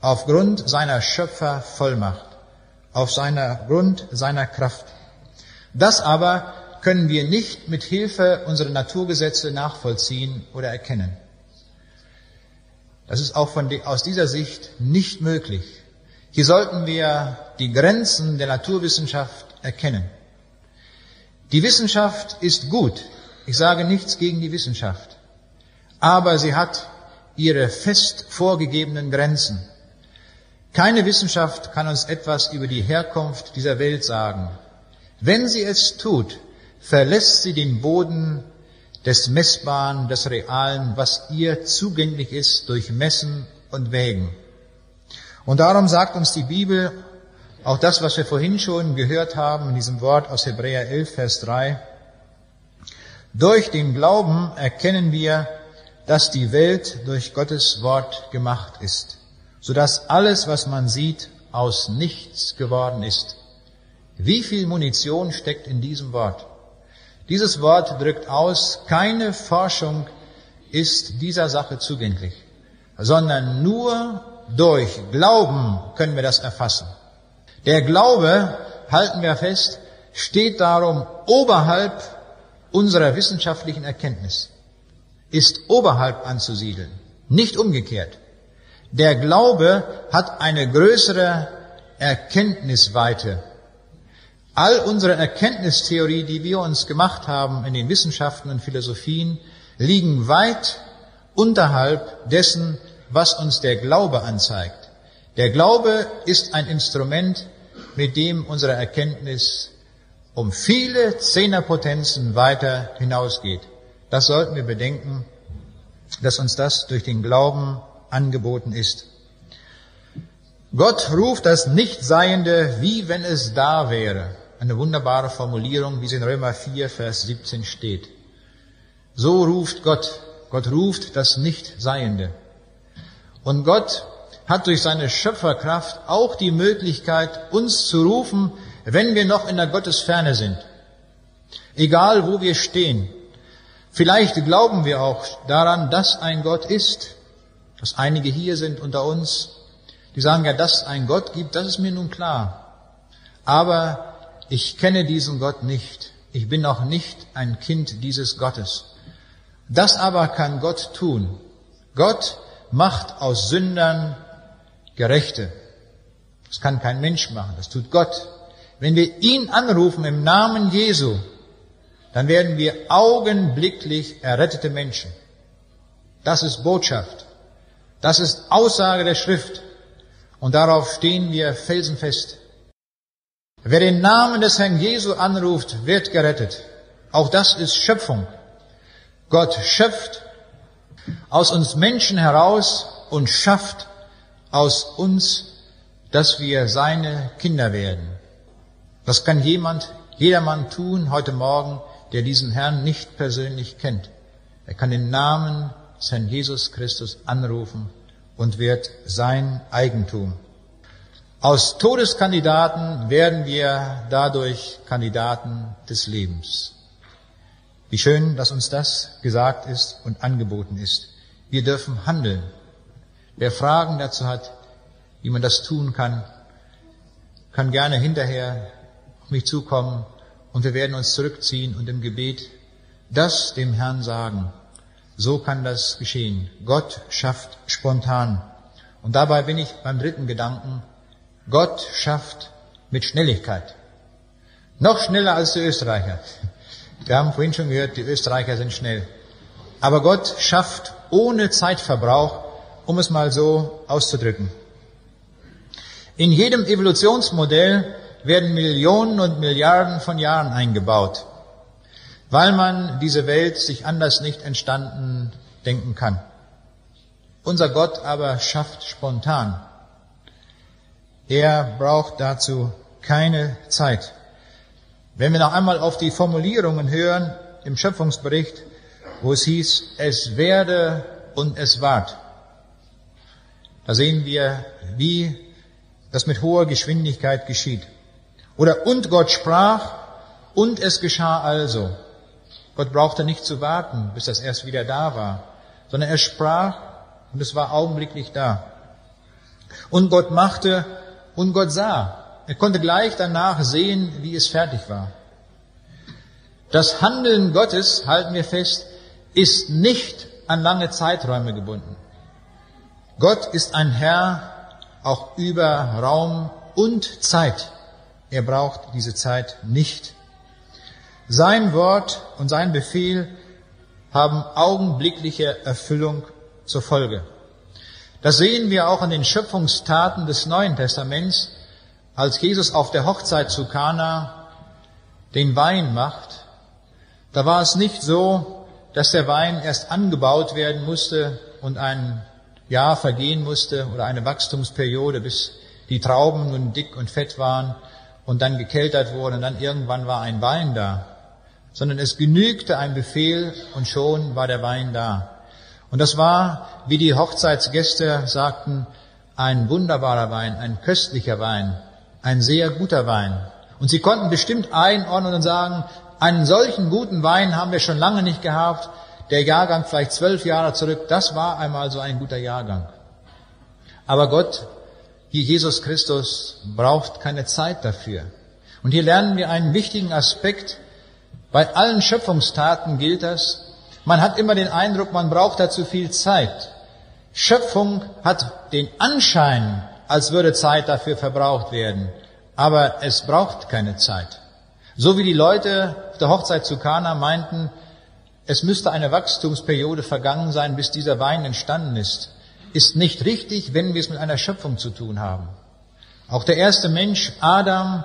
aufgrund seiner Schöpfervollmacht, auf seiner Grund seiner Kraft. Das aber können wir nicht mit Hilfe unserer Naturgesetze nachvollziehen oder erkennen. Das ist auch von, aus dieser Sicht nicht möglich. Hier sollten wir die Grenzen der Naturwissenschaft erkennen. Die Wissenschaft ist gut. Ich sage nichts gegen die Wissenschaft. Aber sie hat ihre fest vorgegebenen Grenzen. Keine Wissenschaft kann uns etwas über die Herkunft dieser Welt sagen. Wenn sie es tut, verlässt sie den Boden des Messbaren, des Realen, was ihr zugänglich ist durch Messen und Wägen. Und darum sagt uns die Bibel, auch das, was wir vorhin schon gehört haben in diesem Wort aus Hebräer 11, Vers 3, durch den Glauben erkennen wir, dass die Welt durch Gottes Wort gemacht ist, so dass alles, was man sieht, aus nichts geworden ist. Wie viel Munition steckt in diesem Wort? Dieses Wort drückt aus, keine Forschung ist dieser Sache zugänglich, sondern nur durch Glauben können wir das erfassen. Der Glaube, halten wir fest, steht darum oberhalb unserer wissenschaftlichen Erkenntnis, ist oberhalb anzusiedeln, nicht umgekehrt. Der Glaube hat eine größere Erkenntnisweite. All unsere Erkenntnistheorie, die wir uns gemacht haben in den Wissenschaften und Philosophien, liegen weit unterhalb dessen, was uns der Glaube anzeigt. Der Glaube ist ein Instrument, mit dem unsere Erkenntnis um viele Zehnerpotenzen weiter hinausgeht. Das sollten wir bedenken, dass uns das durch den Glauben angeboten ist. Gott ruft das Nichtseiende, wie wenn es da wäre. Eine wunderbare Formulierung, wie es in Römer 4, Vers 17 steht. So ruft Gott. Gott ruft das Nichtseiende. Und Gott hat durch seine Schöpferkraft auch die Möglichkeit, uns zu rufen, wenn wir noch in der Gottesferne sind. Egal wo wir stehen. Vielleicht glauben wir auch daran, dass ein Gott ist, dass einige hier sind unter uns, die sagen ja, dass einen Gott gibt, das ist mir nun klar. Aber ich kenne diesen Gott nicht. Ich bin noch nicht ein Kind dieses Gottes. Das aber kann Gott tun. Gott macht aus Sündern Gerechte. Das kann kein Mensch machen, das tut Gott. Wenn wir ihn anrufen im Namen Jesu, dann werden wir augenblicklich errettete Menschen. Das ist Botschaft. Das ist Aussage der Schrift. Und darauf stehen wir felsenfest. Wer den Namen des Herrn Jesu anruft, wird gerettet. Auch das ist Schöpfung. Gott schöpft aus uns Menschen heraus und schafft aus uns, dass wir seine Kinder werden. Das kann jemand, jedermann tun heute Morgen, der diesen Herrn nicht persönlich kennt. Er kann den Namen des Herrn Jesus Christus anrufen und wird sein Eigentum. Aus Todeskandidaten werden wir dadurch Kandidaten des Lebens. Wie schön, dass uns das gesagt ist und angeboten ist. Wir dürfen handeln. Wer Fragen dazu hat, wie man das tun kann, kann gerne hinterher auf mich zukommen und wir werden uns zurückziehen und im Gebet das dem Herrn sagen. So kann das geschehen. Gott schafft spontan. Und dabei bin ich beim dritten Gedanken. Gott schafft mit Schnelligkeit. Noch schneller als die Österreicher. Wir haben vorhin schon gehört, die Österreicher sind schnell. Aber Gott schafft ohne Zeitverbrauch, um es mal so auszudrücken. In jedem Evolutionsmodell werden Millionen und Milliarden von Jahren eingebaut weil man diese Welt sich anders nicht entstanden denken kann. Unser Gott aber schafft spontan. Er braucht dazu keine Zeit. Wenn wir noch einmal auf die Formulierungen hören im Schöpfungsbericht, wo es hieß, es werde und es ward, da sehen wir, wie das mit hoher Geschwindigkeit geschieht. Oder und Gott sprach und es geschah also. Gott brauchte nicht zu warten, bis das erst wieder da war, sondern er sprach und es war augenblicklich da. Und Gott machte und Gott sah. Er konnte gleich danach sehen, wie es fertig war. Das Handeln Gottes, halten wir fest, ist nicht an lange Zeiträume gebunden. Gott ist ein Herr auch über Raum und Zeit. Er braucht diese Zeit nicht. Sein Wort und sein Befehl haben augenblickliche Erfüllung zur Folge. Das sehen wir auch an den Schöpfungstaten des Neuen Testaments, als Jesus auf der Hochzeit zu Kana den Wein macht. Da war es nicht so, dass der Wein erst angebaut werden musste und ein Jahr vergehen musste oder eine Wachstumsperiode, bis die Trauben nun dick und fett waren und dann gekeltert wurden und dann irgendwann war ein Wein da sondern es genügte ein Befehl und schon war der Wein da. Und das war, wie die Hochzeitsgäste sagten, ein wunderbarer Wein, ein köstlicher Wein, ein sehr guter Wein. Und sie konnten bestimmt einordnen und sagen, einen solchen guten Wein haben wir schon lange nicht gehabt. Der Jahrgang vielleicht zwölf Jahre zurück, das war einmal so ein guter Jahrgang. Aber Gott, hier Jesus Christus, braucht keine Zeit dafür. Und hier lernen wir einen wichtigen Aspekt. Bei allen Schöpfungstaten gilt das. Man hat immer den Eindruck, man braucht dazu viel Zeit. Schöpfung hat den Anschein, als würde Zeit dafür verbraucht werden. Aber es braucht keine Zeit. So wie die Leute auf der Hochzeit zu Kana meinten, es müsste eine Wachstumsperiode vergangen sein, bis dieser Wein entstanden ist, ist nicht richtig, wenn wir es mit einer Schöpfung zu tun haben. Auch der erste Mensch, Adam,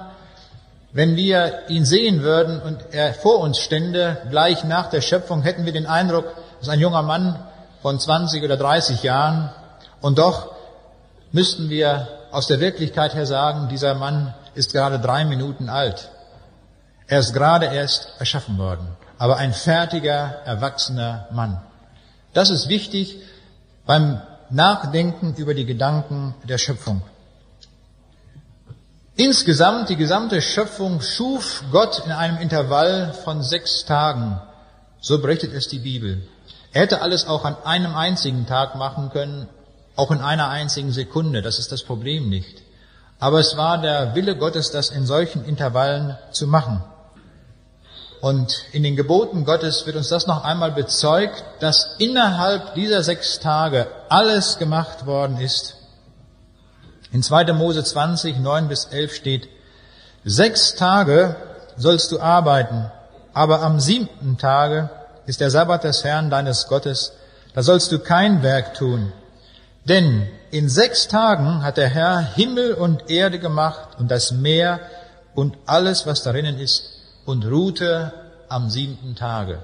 wenn wir ihn sehen würden und er vor uns stände, gleich nach der Schöpfung, hätten wir den Eindruck, dass ein junger Mann von 20 oder 30 Jahren und doch müssten wir aus der Wirklichkeit her sagen, dieser Mann ist gerade drei Minuten alt. Er ist gerade erst erschaffen worden, aber ein fertiger, erwachsener Mann. Das ist wichtig beim Nachdenken über die Gedanken der Schöpfung. Insgesamt, die gesamte Schöpfung schuf Gott in einem Intervall von sechs Tagen. So berichtet es die Bibel. Er hätte alles auch an einem einzigen Tag machen können, auch in einer einzigen Sekunde. Das ist das Problem nicht. Aber es war der Wille Gottes, das in solchen Intervallen zu machen. Und in den Geboten Gottes wird uns das noch einmal bezeugt, dass innerhalb dieser sechs Tage alles gemacht worden ist. In 2. Mose 20, 9 bis 11 steht, sechs Tage sollst du arbeiten, aber am siebten Tage ist der Sabbat des Herrn deines Gottes, da sollst du kein Werk tun. Denn in sechs Tagen hat der Herr Himmel und Erde gemacht und das Meer und alles, was darinnen ist, und ruhte am siebten Tage.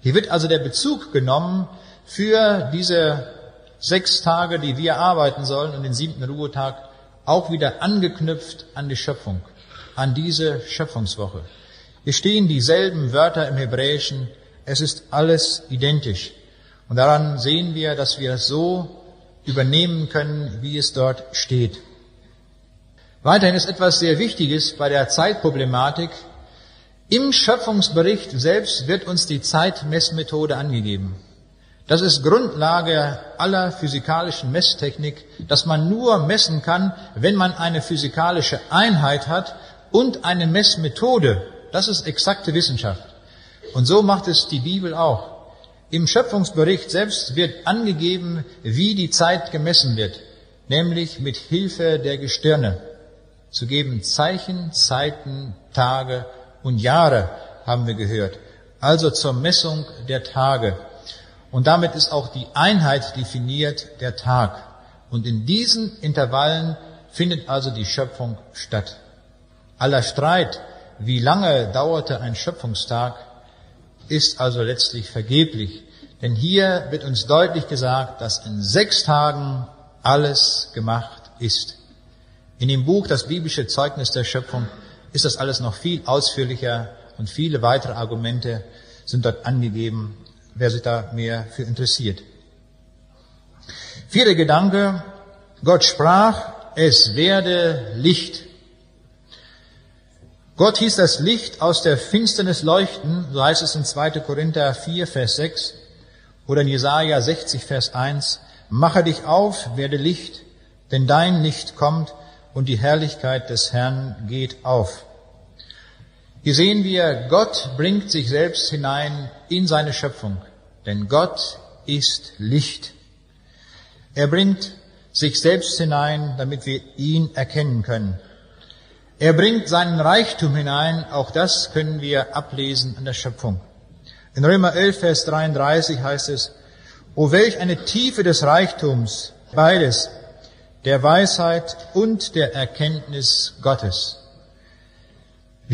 Hier wird also der Bezug genommen für diese sechs Tage, die wir arbeiten sollen und den siebten Ruhetag auch wieder angeknüpft an die Schöpfung, an diese Schöpfungswoche. Hier stehen dieselben Wörter im Hebräischen. Es ist alles identisch. Und daran sehen wir, dass wir es so übernehmen können, wie es dort steht. Weiterhin ist etwas sehr Wichtiges bei der Zeitproblematik. Im Schöpfungsbericht selbst wird uns die Zeitmessmethode angegeben. Das ist Grundlage aller physikalischen Messtechnik, dass man nur messen kann, wenn man eine physikalische Einheit hat und eine Messmethode. Das ist exakte Wissenschaft. Und so macht es die Bibel auch. Im Schöpfungsbericht selbst wird angegeben, wie die Zeit gemessen wird, nämlich mit Hilfe der Gestirne. Zu geben Zeichen, Zeiten, Tage und Jahre, haben wir gehört. Also zur Messung der Tage. Und damit ist auch die Einheit definiert, der Tag. Und in diesen Intervallen findet also die Schöpfung statt. Aller Streit, wie lange dauerte ein Schöpfungstag, ist also letztlich vergeblich. Denn hier wird uns deutlich gesagt, dass in sechs Tagen alles gemacht ist. In dem Buch Das biblische Zeugnis der Schöpfung ist das alles noch viel ausführlicher und viele weitere Argumente sind dort angegeben, wer sich da mehr für interessiert. Vierter Gedanke. Gott sprach, es werde Licht. Gott hieß das Licht aus der Finsternis leuchten, so heißt es in 2. Korinther 4, Vers 6 oder in Jesaja 60, Vers 1. Mache dich auf, werde Licht, denn dein Licht kommt und die Herrlichkeit des Herrn geht auf. Hier sehen wir, Gott bringt sich selbst hinein in seine Schöpfung, denn Gott ist Licht. Er bringt sich selbst hinein, damit wir ihn erkennen können. Er bringt seinen Reichtum hinein, auch das können wir ablesen an der Schöpfung. In Römer 11, Vers 33 heißt es, O welch eine Tiefe des Reichtums, beides, der Weisheit und der Erkenntnis Gottes.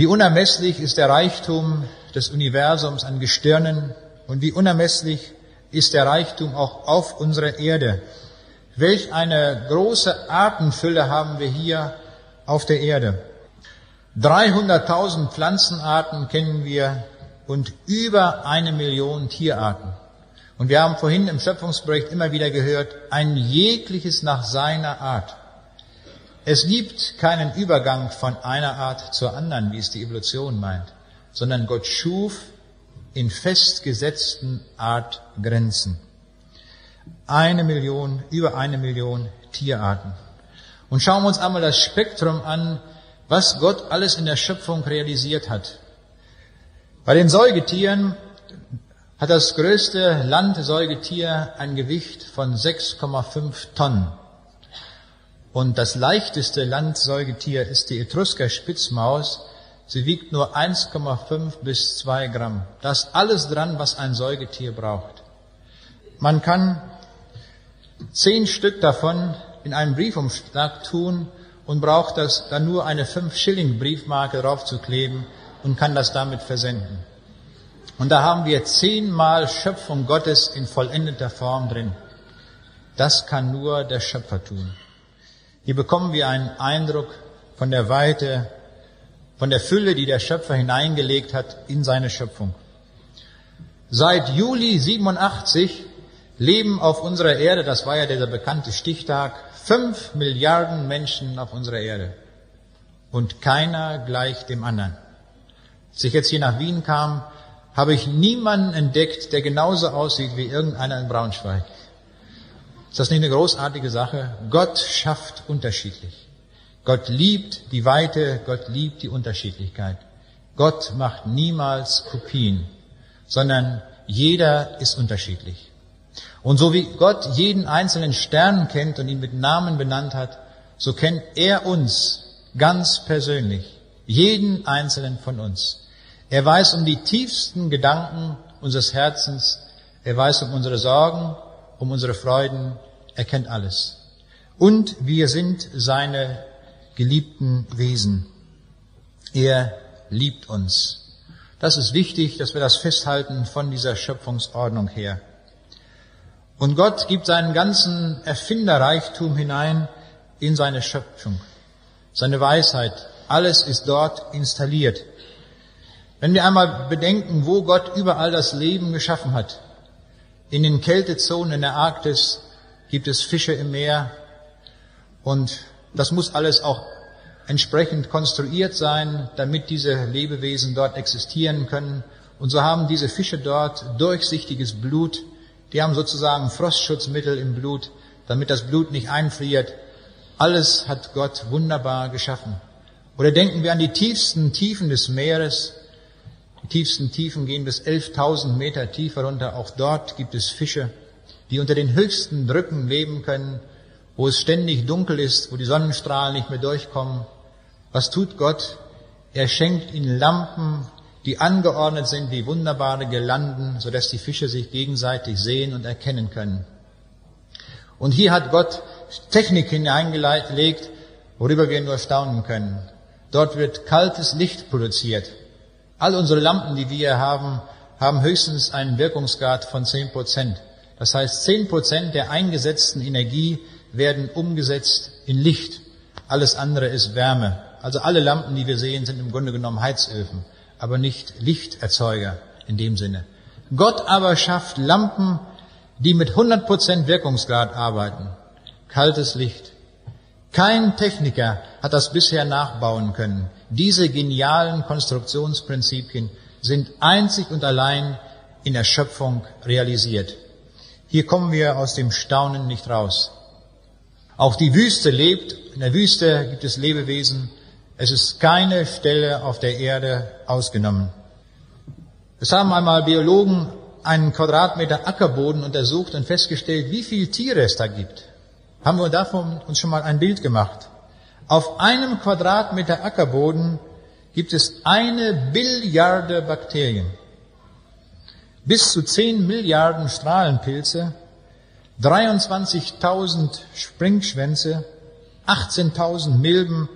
Wie unermesslich ist der Reichtum des Universums an Gestirnen und wie unermesslich ist der Reichtum auch auf unserer Erde. Welch eine große Artenfülle haben wir hier auf der Erde. 300.000 Pflanzenarten kennen wir und über eine Million Tierarten. Und wir haben vorhin im Schöpfungsbericht immer wieder gehört, ein jegliches nach seiner Art. Es gibt keinen Übergang von einer Art zur anderen, wie es die Evolution meint. sondern Gott schuf in festgesetzten Art Grenzen. Eine Million, über eine Million Tierarten. Und schauen wir uns einmal das Spektrum an, was Gott alles in der Schöpfung realisiert hat. Bei den Säugetieren hat das größte Landsäugetier ein Gewicht von 6,5 Tonnen. Und das leichteste Landsäugetier ist die Etrusker Spitzmaus. Sie wiegt nur 1,5 bis 2 Gramm. Da ist alles dran, was ein Säugetier braucht. Man kann zehn Stück davon in einen Briefumschlag tun und braucht das dann nur eine 5-Schilling-Briefmarke draufzukleben und kann das damit versenden. Und da haben wir zehnmal Schöpfung Gottes in vollendeter Form drin. Das kann nur der Schöpfer tun. Hier bekommen wir einen Eindruck von der Weite, von der Fülle, die der Schöpfer hineingelegt hat in seine Schöpfung. Seit Juli 87 leben auf unserer Erde, das war ja dieser bekannte Stichtag, fünf Milliarden Menschen auf unserer Erde. Und keiner gleich dem anderen. Als ich jetzt hier nach Wien kam, habe ich niemanden entdeckt, der genauso aussieht wie irgendeiner in Braunschweig. Ist das nicht eine großartige Sache? Gott schafft unterschiedlich. Gott liebt die Weite, Gott liebt die Unterschiedlichkeit. Gott macht niemals Kopien, sondern jeder ist unterschiedlich. Und so wie Gott jeden einzelnen Stern kennt und ihn mit Namen benannt hat, so kennt er uns ganz persönlich, jeden einzelnen von uns. Er weiß um die tiefsten Gedanken unseres Herzens. Er weiß um unsere Sorgen, um unsere Freuden. Er kennt alles. Und wir sind seine geliebten Wesen. Er liebt uns. Das ist wichtig, dass wir das festhalten von dieser Schöpfungsordnung her. Und Gott gibt seinen ganzen Erfinderreichtum hinein in seine Schöpfung, seine Weisheit. Alles ist dort installiert. Wenn wir einmal bedenken, wo Gott überall das Leben geschaffen hat, in den Kältezonen in der Arktis gibt es Fische im Meer und das muss alles auch entsprechend konstruiert sein, damit diese Lebewesen dort existieren können. Und so haben diese Fische dort durchsichtiges Blut, die haben sozusagen Frostschutzmittel im Blut, damit das Blut nicht einfriert. Alles hat Gott wunderbar geschaffen. Oder denken wir an die tiefsten Tiefen des Meeres, tiefsten Tiefen gehen bis 11.000 Meter tiefer runter. Auch dort gibt es Fische, die unter den höchsten Drücken leben können, wo es ständig dunkel ist, wo die Sonnenstrahlen nicht mehr durchkommen. Was tut Gott? Er schenkt ihnen Lampen, die angeordnet sind wie wunderbare Girlanden, sodass die Fische sich gegenseitig sehen und erkennen können. Und hier hat Gott Technik hineingelegt, worüber wir nur staunen können. Dort wird kaltes Licht produziert. All unsere Lampen, die wir haben, haben höchstens einen Wirkungsgrad von 10 Prozent. Das heißt, 10 Prozent der eingesetzten Energie werden umgesetzt in Licht. Alles andere ist Wärme. Also alle Lampen, die wir sehen, sind im Grunde genommen Heizöfen, aber nicht Lichterzeuger in dem Sinne. Gott aber schafft Lampen, die mit 100 Prozent Wirkungsgrad arbeiten. Kaltes Licht. Kein Techniker hat das bisher nachbauen können. Diese genialen Konstruktionsprinzipien sind einzig und allein in der Schöpfung realisiert. Hier kommen wir aus dem Staunen nicht raus. Auch die Wüste lebt. In der Wüste gibt es Lebewesen. Es ist keine Stelle auf der Erde ausgenommen. Es haben einmal Biologen einen Quadratmeter Ackerboden untersucht und festgestellt, wie viele Tiere es da gibt. Haben wir davon uns schon mal ein Bild gemacht. Auf einem Quadratmeter Ackerboden gibt es eine Billiarde Bakterien, bis zu 10 Milliarden Strahlenpilze, 23.000 Springschwänze, 18.000 Milben,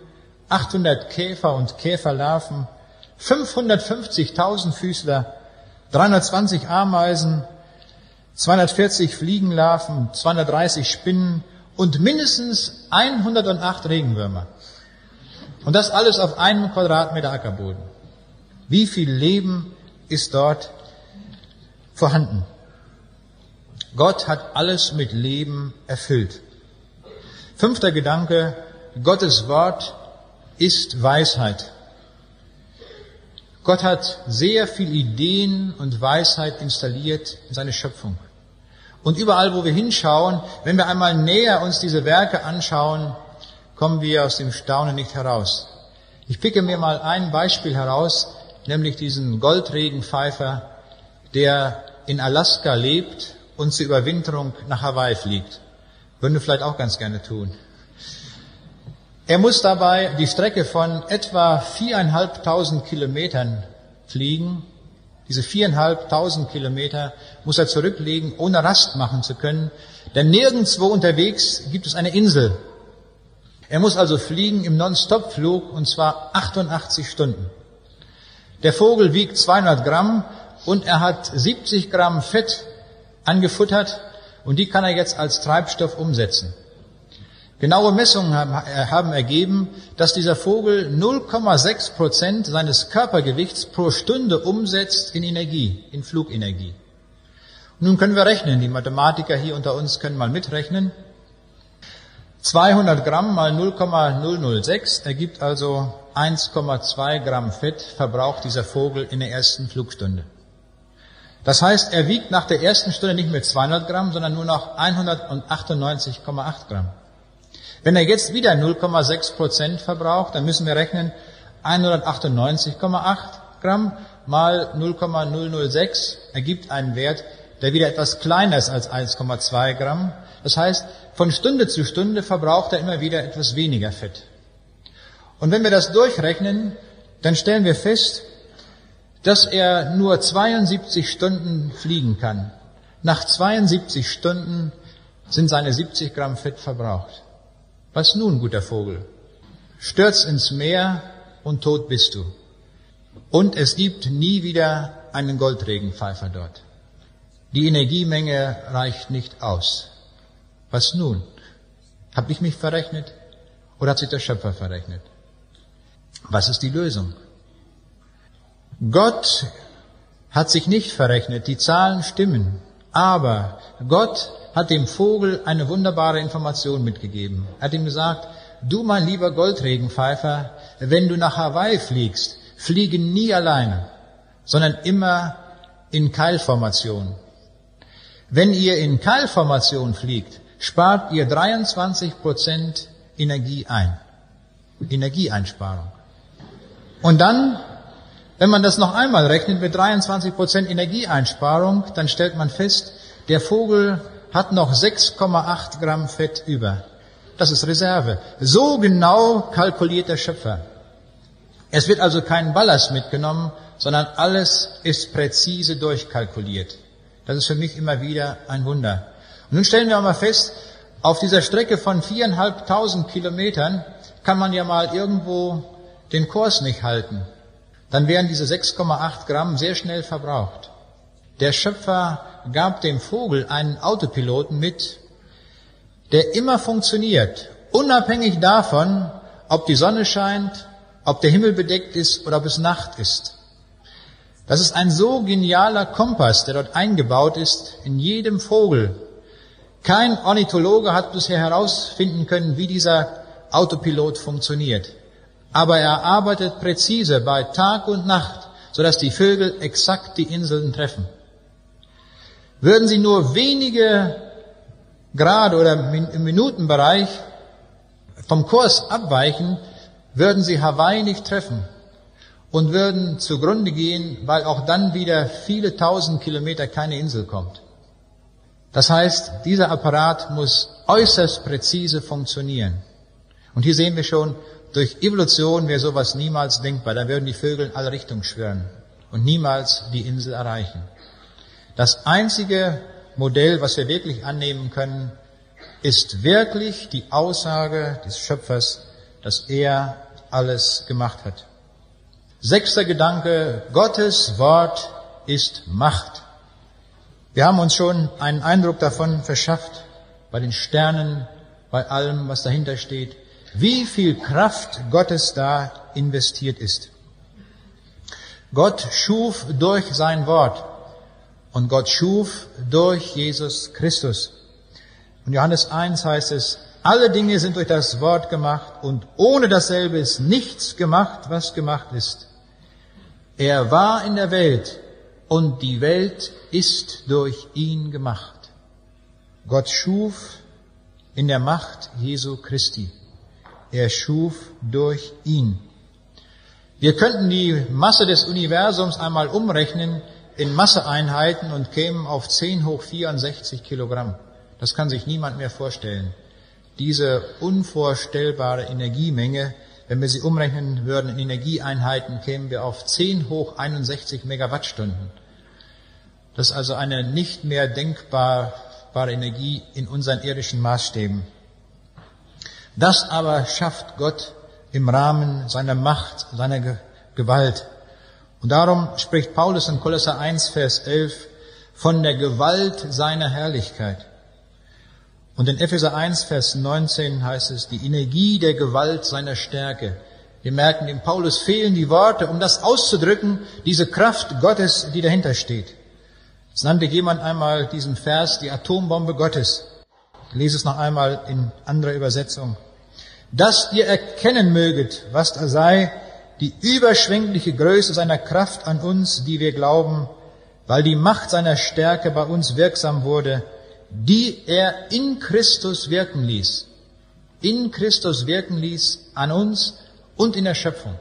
800 Käfer und Käferlarven, 550.000 Füßler, 320 Ameisen, 240 Fliegenlarven, 230 Spinnen, und mindestens 108 Regenwürmer. Und das alles auf einem Quadratmeter Ackerboden. Wie viel Leben ist dort vorhanden? Gott hat alles mit Leben erfüllt. Fünfter Gedanke, Gottes Wort ist Weisheit. Gott hat sehr viel Ideen und Weisheit installiert in seine Schöpfung. Und überall, wo wir hinschauen, wenn wir einmal näher uns diese Werke anschauen, kommen wir aus dem Staunen nicht heraus. Ich picke mir mal ein Beispiel heraus, nämlich diesen Goldregenpfeifer, der in Alaska lebt und zur Überwinterung nach Hawaii fliegt. Würden wir vielleicht auch ganz gerne tun. Er muss dabei die Strecke von etwa viereinhalbtausend Kilometern fliegen. Diese viereinhalbtausend Kilometer muss er zurücklegen, ohne Rast machen zu können, denn nirgendwo unterwegs gibt es eine Insel. Er muss also fliegen im Non-Stop-Flug und zwar 88 Stunden. Der Vogel wiegt 200 Gramm und er hat 70 Gramm Fett angefuttert und die kann er jetzt als Treibstoff umsetzen. Genaue Messungen haben ergeben, dass dieser Vogel 0,6 Prozent seines Körpergewichts pro Stunde umsetzt in Energie, in Flugenergie. nun können wir rechnen, die Mathematiker hier unter uns können mal mitrechnen. 200 Gramm mal 0,006 ergibt also 1,2 Gramm Fett verbraucht dieser Vogel in der ersten Flugstunde. Das heißt, er wiegt nach der ersten Stunde nicht mehr 200 Gramm, sondern nur noch 198,8 Gramm. Wenn er jetzt wieder 0,6 Prozent verbraucht, dann müssen wir rechnen 198,8 Gramm mal 0,006 ergibt einen Wert, der wieder etwas kleiner ist als 1,2 Gramm. Das heißt, von Stunde zu Stunde verbraucht er immer wieder etwas weniger Fett. Und wenn wir das durchrechnen, dann stellen wir fest, dass er nur 72 Stunden fliegen kann. Nach 72 Stunden sind seine 70 Gramm Fett verbraucht. Was nun, guter Vogel? Stürz ins Meer und tot bist du. Und es gibt nie wieder einen Goldregenpfeifer dort. Die Energiemenge reicht nicht aus. Was nun? Hab ich mich verrechnet oder hat sich der Schöpfer verrechnet? Was ist die Lösung? Gott hat sich nicht verrechnet, die Zahlen stimmen, aber Gott hat dem Vogel eine wunderbare Information mitgegeben. Er hat ihm gesagt, du mein lieber Goldregenpfeifer, wenn du nach Hawaii fliegst, fliege nie alleine, sondern immer in Keilformation. Wenn ihr in Keilformation fliegt, spart ihr 23 Prozent Energie ein. Energieeinsparung. Und dann, wenn man das noch einmal rechnet mit 23 Prozent Energieeinsparung, dann stellt man fest, der Vogel hat noch 6,8 Gramm Fett über. Das ist Reserve. So genau kalkuliert der Schöpfer. Es wird also kein Ballast mitgenommen, sondern alles ist präzise durchkalkuliert. Das ist für mich immer wieder ein Wunder. Und nun stellen wir mal fest, auf dieser Strecke von viereinhalbtausend Kilometern kann man ja mal irgendwo den Kurs nicht halten. Dann wären diese 6,8 Gramm sehr schnell verbraucht. Der Schöpfer gab dem Vogel einen Autopiloten mit, der immer funktioniert, unabhängig davon, ob die Sonne scheint, ob der Himmel bedeckt ist oder ob es Nacht ist. Das ist ein so genialer Kompass, der dort eingebaut ist in jedem Vogel. Kein Ornithologe hat bisher herausfinden können, wie dieser Autopilot funktioniert. Aber er arbeitet präzise bei Tag und Nacht, sodass die Vögel exakt die Inseln treffen. Würden sie nur wenige Grad oder im Minutenbereich vom Kurs abweichen, würden sie Hawaii nicht treffen und würden zugrunde gehen, weil auch dann wieder viele tausend Kilometer keine Insel kommt. Das heißt, dieser Apparat muss äußerst präzise funktionieren. Und hier sehen wir schon, durch Evolution wäre sowas niemals denkbar. Da würden die Vögel in alle Richtungen schwirren und niemals die Insel erreichen. Das einzige Modell, was wir wirklich annehmen können, ist wirklich die Aussage des Schöpfers, dass er alles gemacht hat. Sechster Gedanke, Gottes Wort ist Macht. Wir haben uns schon einen Eindruck davon verschafft, bei den Sternen, bei allem, was dahinter steht, wie viel Kraft Gottes da investiert ist. Gott schuf durch sein Wort und Gott schuf durch Jesus Christus. Und Johannes 1 heißt es, alle Dinge sind durch das Wort gemacht und ohne dasselbe ist nichts gemacht, was gemacht ist. Er war in der Welt und die Welt ist durch ihn gemacht. Gott schuf in der Macht Jesu Christi. Er schuf durch ihn. Wir könnten die Masse des Universums einmal umrechnen in Masseeinheiten und kämen auf 10 hoch 64 Kilogramm. Das kann sich niemand mehr vorstellen. Diese unvorstellbare Energiemenge, wenn wir sie umrechnen würden in Energieeinheiten, kämen wir auf 10 hoch 61 Megawattstunden. Das ist also eine nicht mehr denkbare Energie in unseren irdischen Maßstäben. Das aber schafft Gott im Rahmen seiner Macht, seiner Gewalt. Und darum spricht Paulus in Kolosser 1, Vers 11 von der Gewalt seiner Herrlichkeit. Und in Epheser 1, Vers 19 heißt es, die Energie der Gewalt seiner Stärke. Wir merken, dem Paulus fehlen die Worte, um das auszudrücken, diese Kraft Gottes, die dahinter steht. Es nannte jemand einmal diesen Vers die Atombombe Gottes. Ich lese es noch einmal in anderer Übersetzung. Dass ihr erkennen möget, was da sei, die überschwängliche Größe seiner Kraft an uns, die wir glauben, weil die Macht seiner Stärke bei uns wirksam wurde, die er in Christus wirken ließ. In Christus wirken ließ an uns und in der Schöpfung.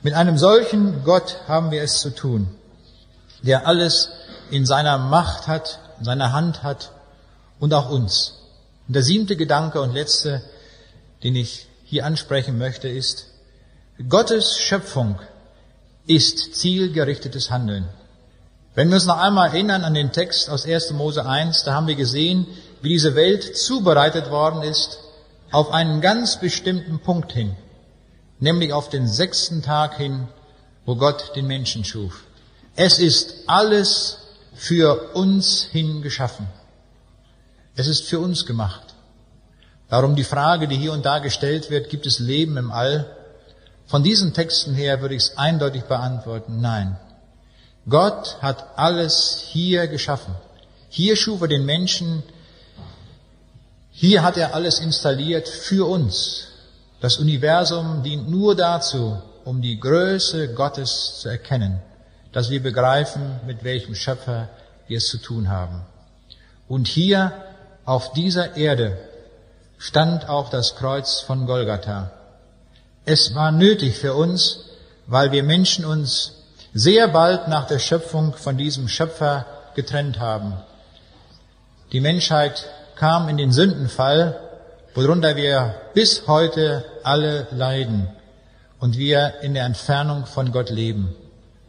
Mit einem solchen Gott haben wir es zu tun, der alles in seiner Macht hat, in seiner Hand hat und auch uns. Und der siebte Gedanke und letzte, den ich hier ansprechen möchte, ist, Gottes Schöpfung ist zielgerichtetes Handeln. Wenn wir uns noch einmal erinnern an den Text aus 1. Mose 1, da haben wir gesehen, wie diese Welt zubereitet worden ist auf einen ganz bestimmten Punkt hin, nämlich auf den sechsten Tag hin, wo Gott den Menschen schuf. Es ist alles für uns hin geschaffen. Es ist für uns gemacht. Darum die Frage, die hier und da gestellt wird, gibt es Leben im All? Von diesen Texten her würde ich es eindeutig beantworten, nein. Gott hat alles hier geschaffen. Hier schuf er den Menschen, hier hat er alles installiert für uns. Das Universum dient nur dazu, um die Größe Gottes zu erkennen dass wir begreifen, mit welchem Schöpfer wir es zu tun haben. Und hier auf dieser Erde stand auch das Kreuz von Golgatha. Es war nötig für uns, weil wir Menschen uns sehr bald nach der Schöpfung von diesem Schöpfer getrennt haben. Die Menschheit kam in den Sündenfall, worunter wir bis heute alle leiden und wir in der Entfernung von Gott leben.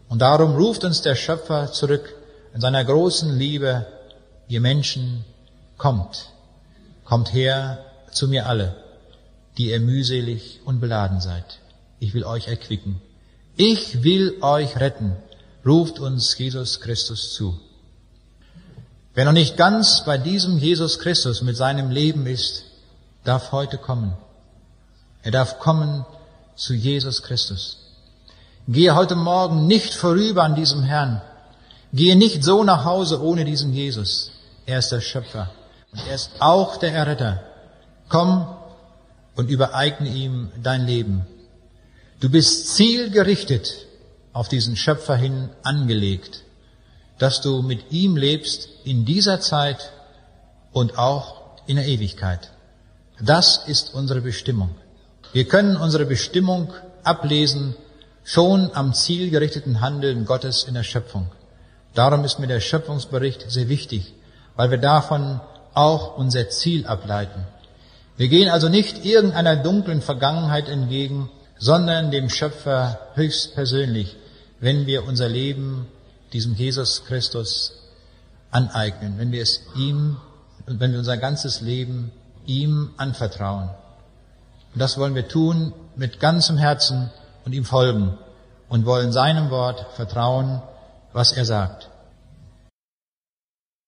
Und darum ruft uns der Schöpfer zurück in seiner großen Liebe, ihr Menschen, kommt, kommt her zu mir alle, die ihr mühselig und beladen seid. Ich will euch erquicken. Ich will euch retten, ruft uns Jesus Christus zu. Wer noch nicht ganz bei diesem Jesus Christus mit seinem Leben ist, darf heute kommen. Er darf kommen zu Jesus Christus. Gehe heute Morgen nicht vorüber an diesem Herrn. Gehe nicht so nach Hause ohne diesen Jesus. Er ist der Schöpfer er ist auch der Erretter. Komm und übereigne ihm dein Leben. Du bist zielgerichtet auf diesen Schöpfer hin angelegt, dass du mit ihm lebst in dieser Zeit und auch in der Ewigkeit. Das ist unsere Bestimmung. Wir können unsere Bestimmung ablesen schon am zielgerichteten Handeln Gottes in der Schöpfung. Darum ist mir der Schöpfungsbericht sehr wichtig, weil wir davon auch unser Ziel ableiten. Wir gehen also nicht irgendeiner dunklen Vergangenheit entgegen, sondern dem Schöpfer höchstpersönlich, wenn wir unser Leben diesem Jesus Christus aneignen, wenn wir es ihm und wenn wir unser ganzes Leben ihm anvertrauen. Und das wollen wir tun mit ganzem Herzen und ihm folgen und wollen seinem Wort vertrauen, was er sagt.